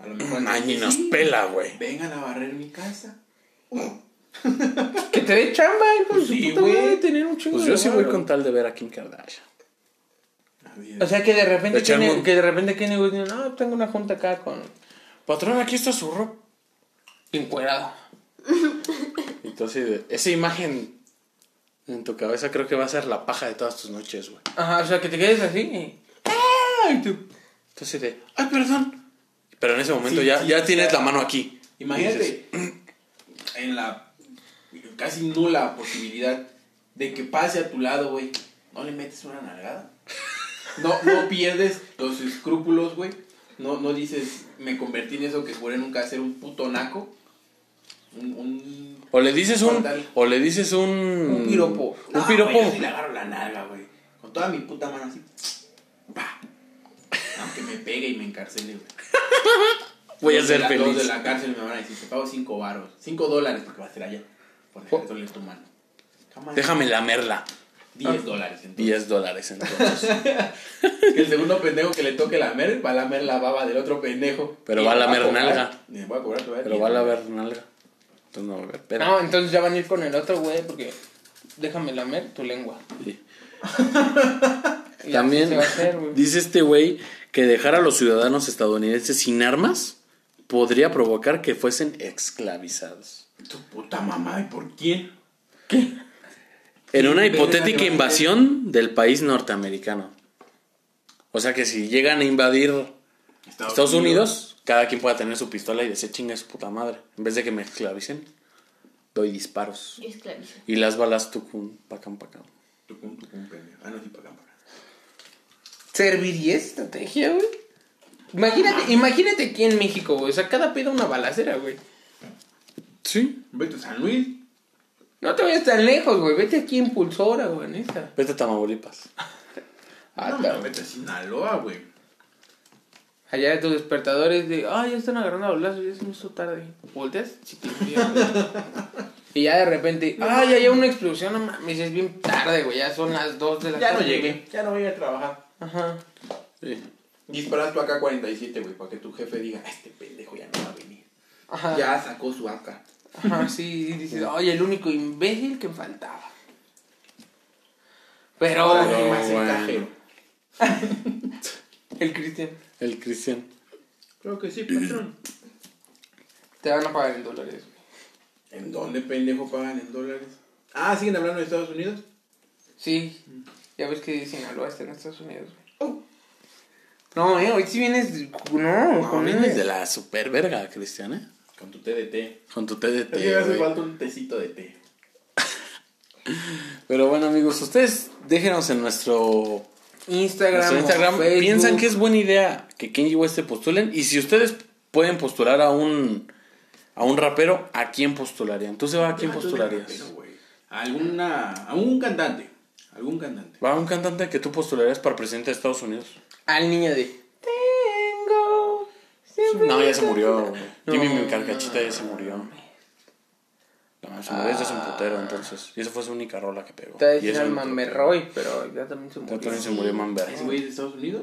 A lo mejor. Ay, ni nos "Sí, pela, güey. Vengan a barrer mi casa. Que te dé chamba, hijo de Sí, güey. tener un chingo Pues de yo sí voy con tal de ver a Kim Kardashian. O sea que de repente De echar tiene, un- que de repente Kenny West dice, no, tengo una junta acá con Patrón, aquí está su ropa. encuerado. Entonces, esa imagen en tu cabeza creo que va a ser la paja de todas tus noches, güey. Ajá, o sea que te quedes así y... ¡Ah! Y tú, Entonces de, ay, perdón. Pero en ese momento Sí, ya, sí, ya tienes sea, la mano aquí. Imagínate dices, en la casi nula posibilidad de que pase a tu lado, güey. No le metes una nalgada. No, no pierdes los escrúpulos, güey. No, no dices, me convertí en eso que juré nunca ser un puto naco. Un, un, O le dices un. O le dices un. Un piropo. Un No, piropo. güey, yo sí le agarro la nalga, güey. Con toda mi puta mano así. Pa. Aunque me pegue y me encarcele, güey. Voy a ser la- Los de feliz. la cárcel me van a decir, te pago 5 baros. 5 dólares porque va a ser allá. Por dejar de doler tu mano. Jamás. Déjame lamerla. 10 dólares entonces. 10 dólares entonces. Que el segundo pendejo que le toque lamer va a lamer la baba del otro pendejo. Pero va a me lamer cobrar- nalga. y Me voy a cobrar todavía Pero 10 va a lamer nalga. Entonces no va a haber. No, entonces ya van a ir con el otro güey porque déjame lamer tu lengua. Sí. También va a hacer, dice este güey que dejar a los ciudadanos estadounidenses sin armas podría provocar que fuesen esclavizados. Tu puta mamá, ¿y por quién? En una hipotética invasión del país norteamericano. O sea que si llegan a invadir Estados Unidos, cada quien pueda tener su pistola y decir chinga su puta madre. En vez de que me esclavicen, doy disparos. Esclavizo. Y las balas tucum, pacam, pacam. Tucum, tucum, pendejo. Ah, no, sí, acá. ¿Serviría esa estrategia, güey? Imagínate, imagínate aquí en México, güey. O sea, cada pedo una balacera, güey. Sí. Vete a San Luis. No te vayas tan lejos, güey. Vete aquí en Impulsora, güey, neta. Vete a Tamaulipas. Ah, no, no, vete a Sinaloa, güey. Allá de tus despertadores de, ah, ya están agarrando a balazos, ya se me hizo tarde. Volteas. Y ya de repente, ah, ya hay una explosión, no mames, es bien tarde, güey, ya son las 2 de la Ya no tarde, llegué, ya no voy a ir a trabajar. Güey. Ajá. Sí. Disparas tu AK-47, güey, para que tu jefe diga, este pendejo ya no va a venir. Ajá. Ya sacó su AK. Ajá, sí, y dices, oye, el único imbécil que faltaba. Pero, Ahora, Pero ¿quién va a ser bueno. cajero? el Cristian, El Cristian. Creo que sí, patrón. te van a pagar en dólares, güey. ¿En dónde, pendejo, pagan en dólares? Ah, ¿siguen hablando de Estados Unidos? Sí, ya ves que Sinaloa está en Estados Unidos, güey. No, eh, hoy sí vienes, no, No, vienes de la super verga, Cristian, ¿eh? Con tu té de té. Con tu té de que me té. hace falta un tecito de té. Pero bueno, amigos, ustedes déjenos en nuestro, Instagram, nuestro Instagram. Facebook. ¿Piensan que es buena idea que Kenji West se postulen? Y si ustedes pueden postular a un a un rapero, ¿a quién postularían? ¿Tú, Seba, a quién Ah, postularías? rapero, alguna... A un cantante. Algún cantante. Va un cantante que tú postularías para presidente de Estados Unidos. Al niño de Tengo No, ya se murió. No, Jimmy mi carcachita ya se murió. No, se murió desde un putero, entonces. Y esa fue su única rola que pegó. Te voy a Y decir eso al me Manberroy, pero ya también se murió. También se murió Manber. ¿Ese güey es de Estados Unidos?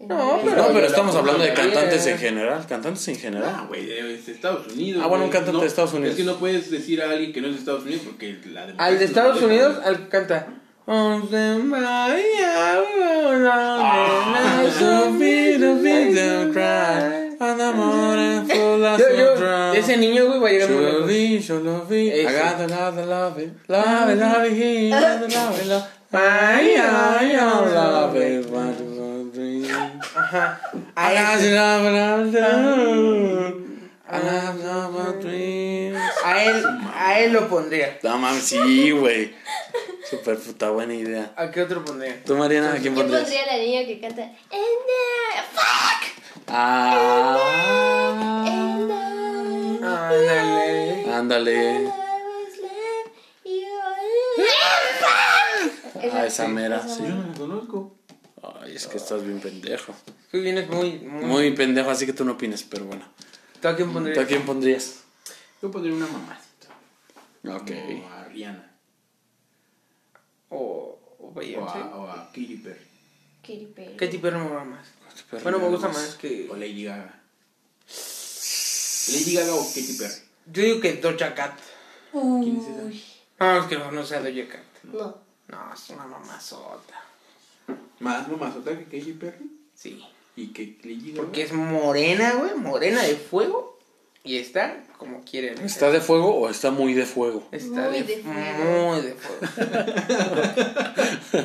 No, No, pero- pero estamos hablando de cantantes en general. Cantantes en Ah, general. güey, de de Estados Unidos. Ah, bueno, un cantante No, de Estados Unidos. Es que no puedes decir a alguien que no es de Estados Unidos porque la Al de Estados Unidos, al que canta. On the Maria, Ah, so big, a big don't cry. And the morning full of Yo, so yo, ese niño, güey, va a llegar muy Yo lo lejos. vi, yo lo vi. I got the love, the love it. Love it, love it, he, love it, love it, love it. Ay, ay, I love it, what do I dream? Ajá. I got the love, love, love. I love, love, dreams. A él, a él lo pondría. No mames, sí, güey. Super puta buena idea. ¿A qué otro pondría? ¿Tú, Mariana, a quién Yo pondrías? pondría a la niña que canta And I, fuck Ah. Ándale. Ándale. Ah, esa mera, sí. Yo no la conozco. Ay, es que estás bien pendejo. Tú vienes muy, muy... Muy pendejo, así que tú no opines, pero bueno. ¿Tú a quién ¿Tú a pondrías? quién pondrías? Yo pondría una mamacita. Ok. Como a Rihanna. O, o O a, o a Katy Perry. Katy Perry. ¿Qué tipo de me va más? Bueno, me gusta más. más que... O Lady Gaga. Lady Gaga o Katy Perry. Yo digo que Doja Cat. ¿Quién es esa? Uy, No, es que no, no sea Doja Cat. no. No, es una mamazota. Más mamazota que Katy Perry. Sí. Y que Lady Gaga. Porque es morena, güey. Morena de fuego. Y está como quiere. el ¿Está de fuego o está muy de fuego? Está Muy de, de fuego. Muy de fuego.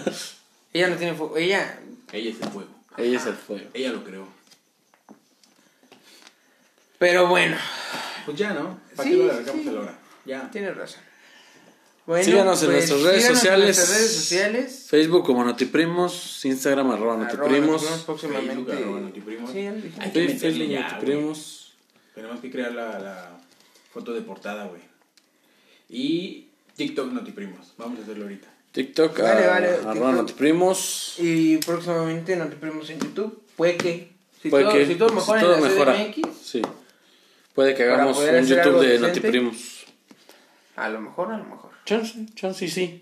ella no tiene fuego. Ella. Ella es el fuego. Ella es el fuego. Ella lo creó. Pero bueno, Pues ya, ¿no? ¿Para Sí, qué lo alargamos sí. a la hora? Ya. tiene razón. Bueno, Síganos en nuestras redes síganos sociales. En nuestras redes sociales. Facebook como Notiprimos, Instagram arroba Arroba Notiprimos, Notiprimos próximamente. Facebook, arroba Notiprimos. Sí, ya lo dijimos. Hay que Sí, meterle Facebook ya, Notiprimos. Tenemos que crear la, la foto de portada, güey. Y TikTok Notiprimos. Vamos a hacerlo ahorita. TikTok Vale, ah, vale, arroba TikTok. Notiprimos. Y próximamente nos primos en YouTube. Puede que. Si, Puede todo, que- si todo mejora si todo en la mejora. CDMX, Sí. Puede que hagamos un YouTube de. Notiprimos. a lo mejor, a lo mejor. Chance, chance sí.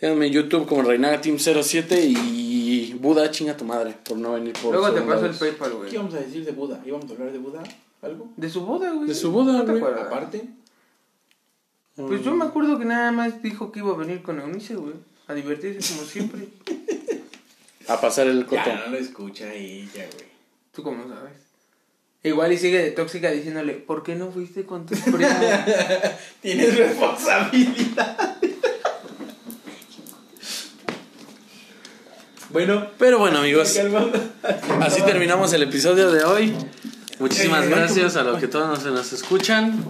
Síganme en YouTube como Reinaga Team 07 y Buda, chinga tu madre, por no venir por Luego te paso el. PayPal, ¿Qué güey. íbamos a decir de Buda? ¿Íbamos a hablar de Buda? ¿Algo? De su boda, güey. De su boda, ¿No te güey. acuerdas? Aparte. Pues yo me acuerdo que nada más dijo que iba a venir con Eunice, güey. A divertirse como siempre. A pasar el coto. Ya no lo escucha ella, güey. ¿Tú cómo sabes? Igual y sigue de tóxica diciéndole, ¿por qué no fuiste con tus primos? Tienes responsabilidad. bueno, Pero bueno, amigos, así terminamos el episodio de hoy. Muchísimas gracias a los que todos nos, nos escuchan.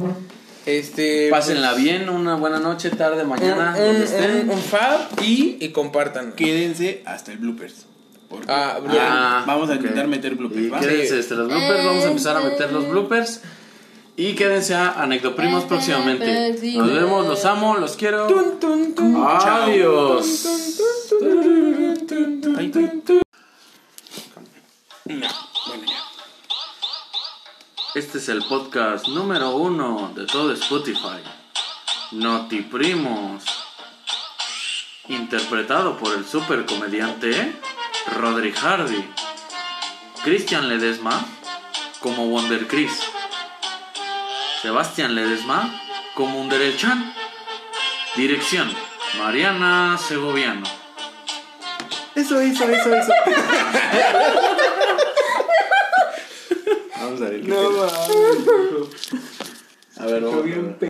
este. Pásenla bien, una buena noche, tarde, mañana, un, donde estén. un, un fab y, y compartan. Quédense hasta el bloopers. Porque Ah, Ah, vamos a intentar meter bloopers. Quédense este, los bloopers, vamos a empezar a meter los bloopers. Y quédense a Anecdoprimus próximamente. Nos vemos, los amo, los quiero. Tun, tun, tun. Adiós. Ahí está. Este es el podcast número uno de todo Spotify. Notiprimos. Interpretado por el super comediante Rodri Hardy. Christian Ledesma como Wonder Chris. Sebastián Ledesma como Underelchan. Dirección Mariana Segoviano. Eso, eso, eso, eso. Vamos a ver. qué No, pedo. mames. A ver, vamos a ver.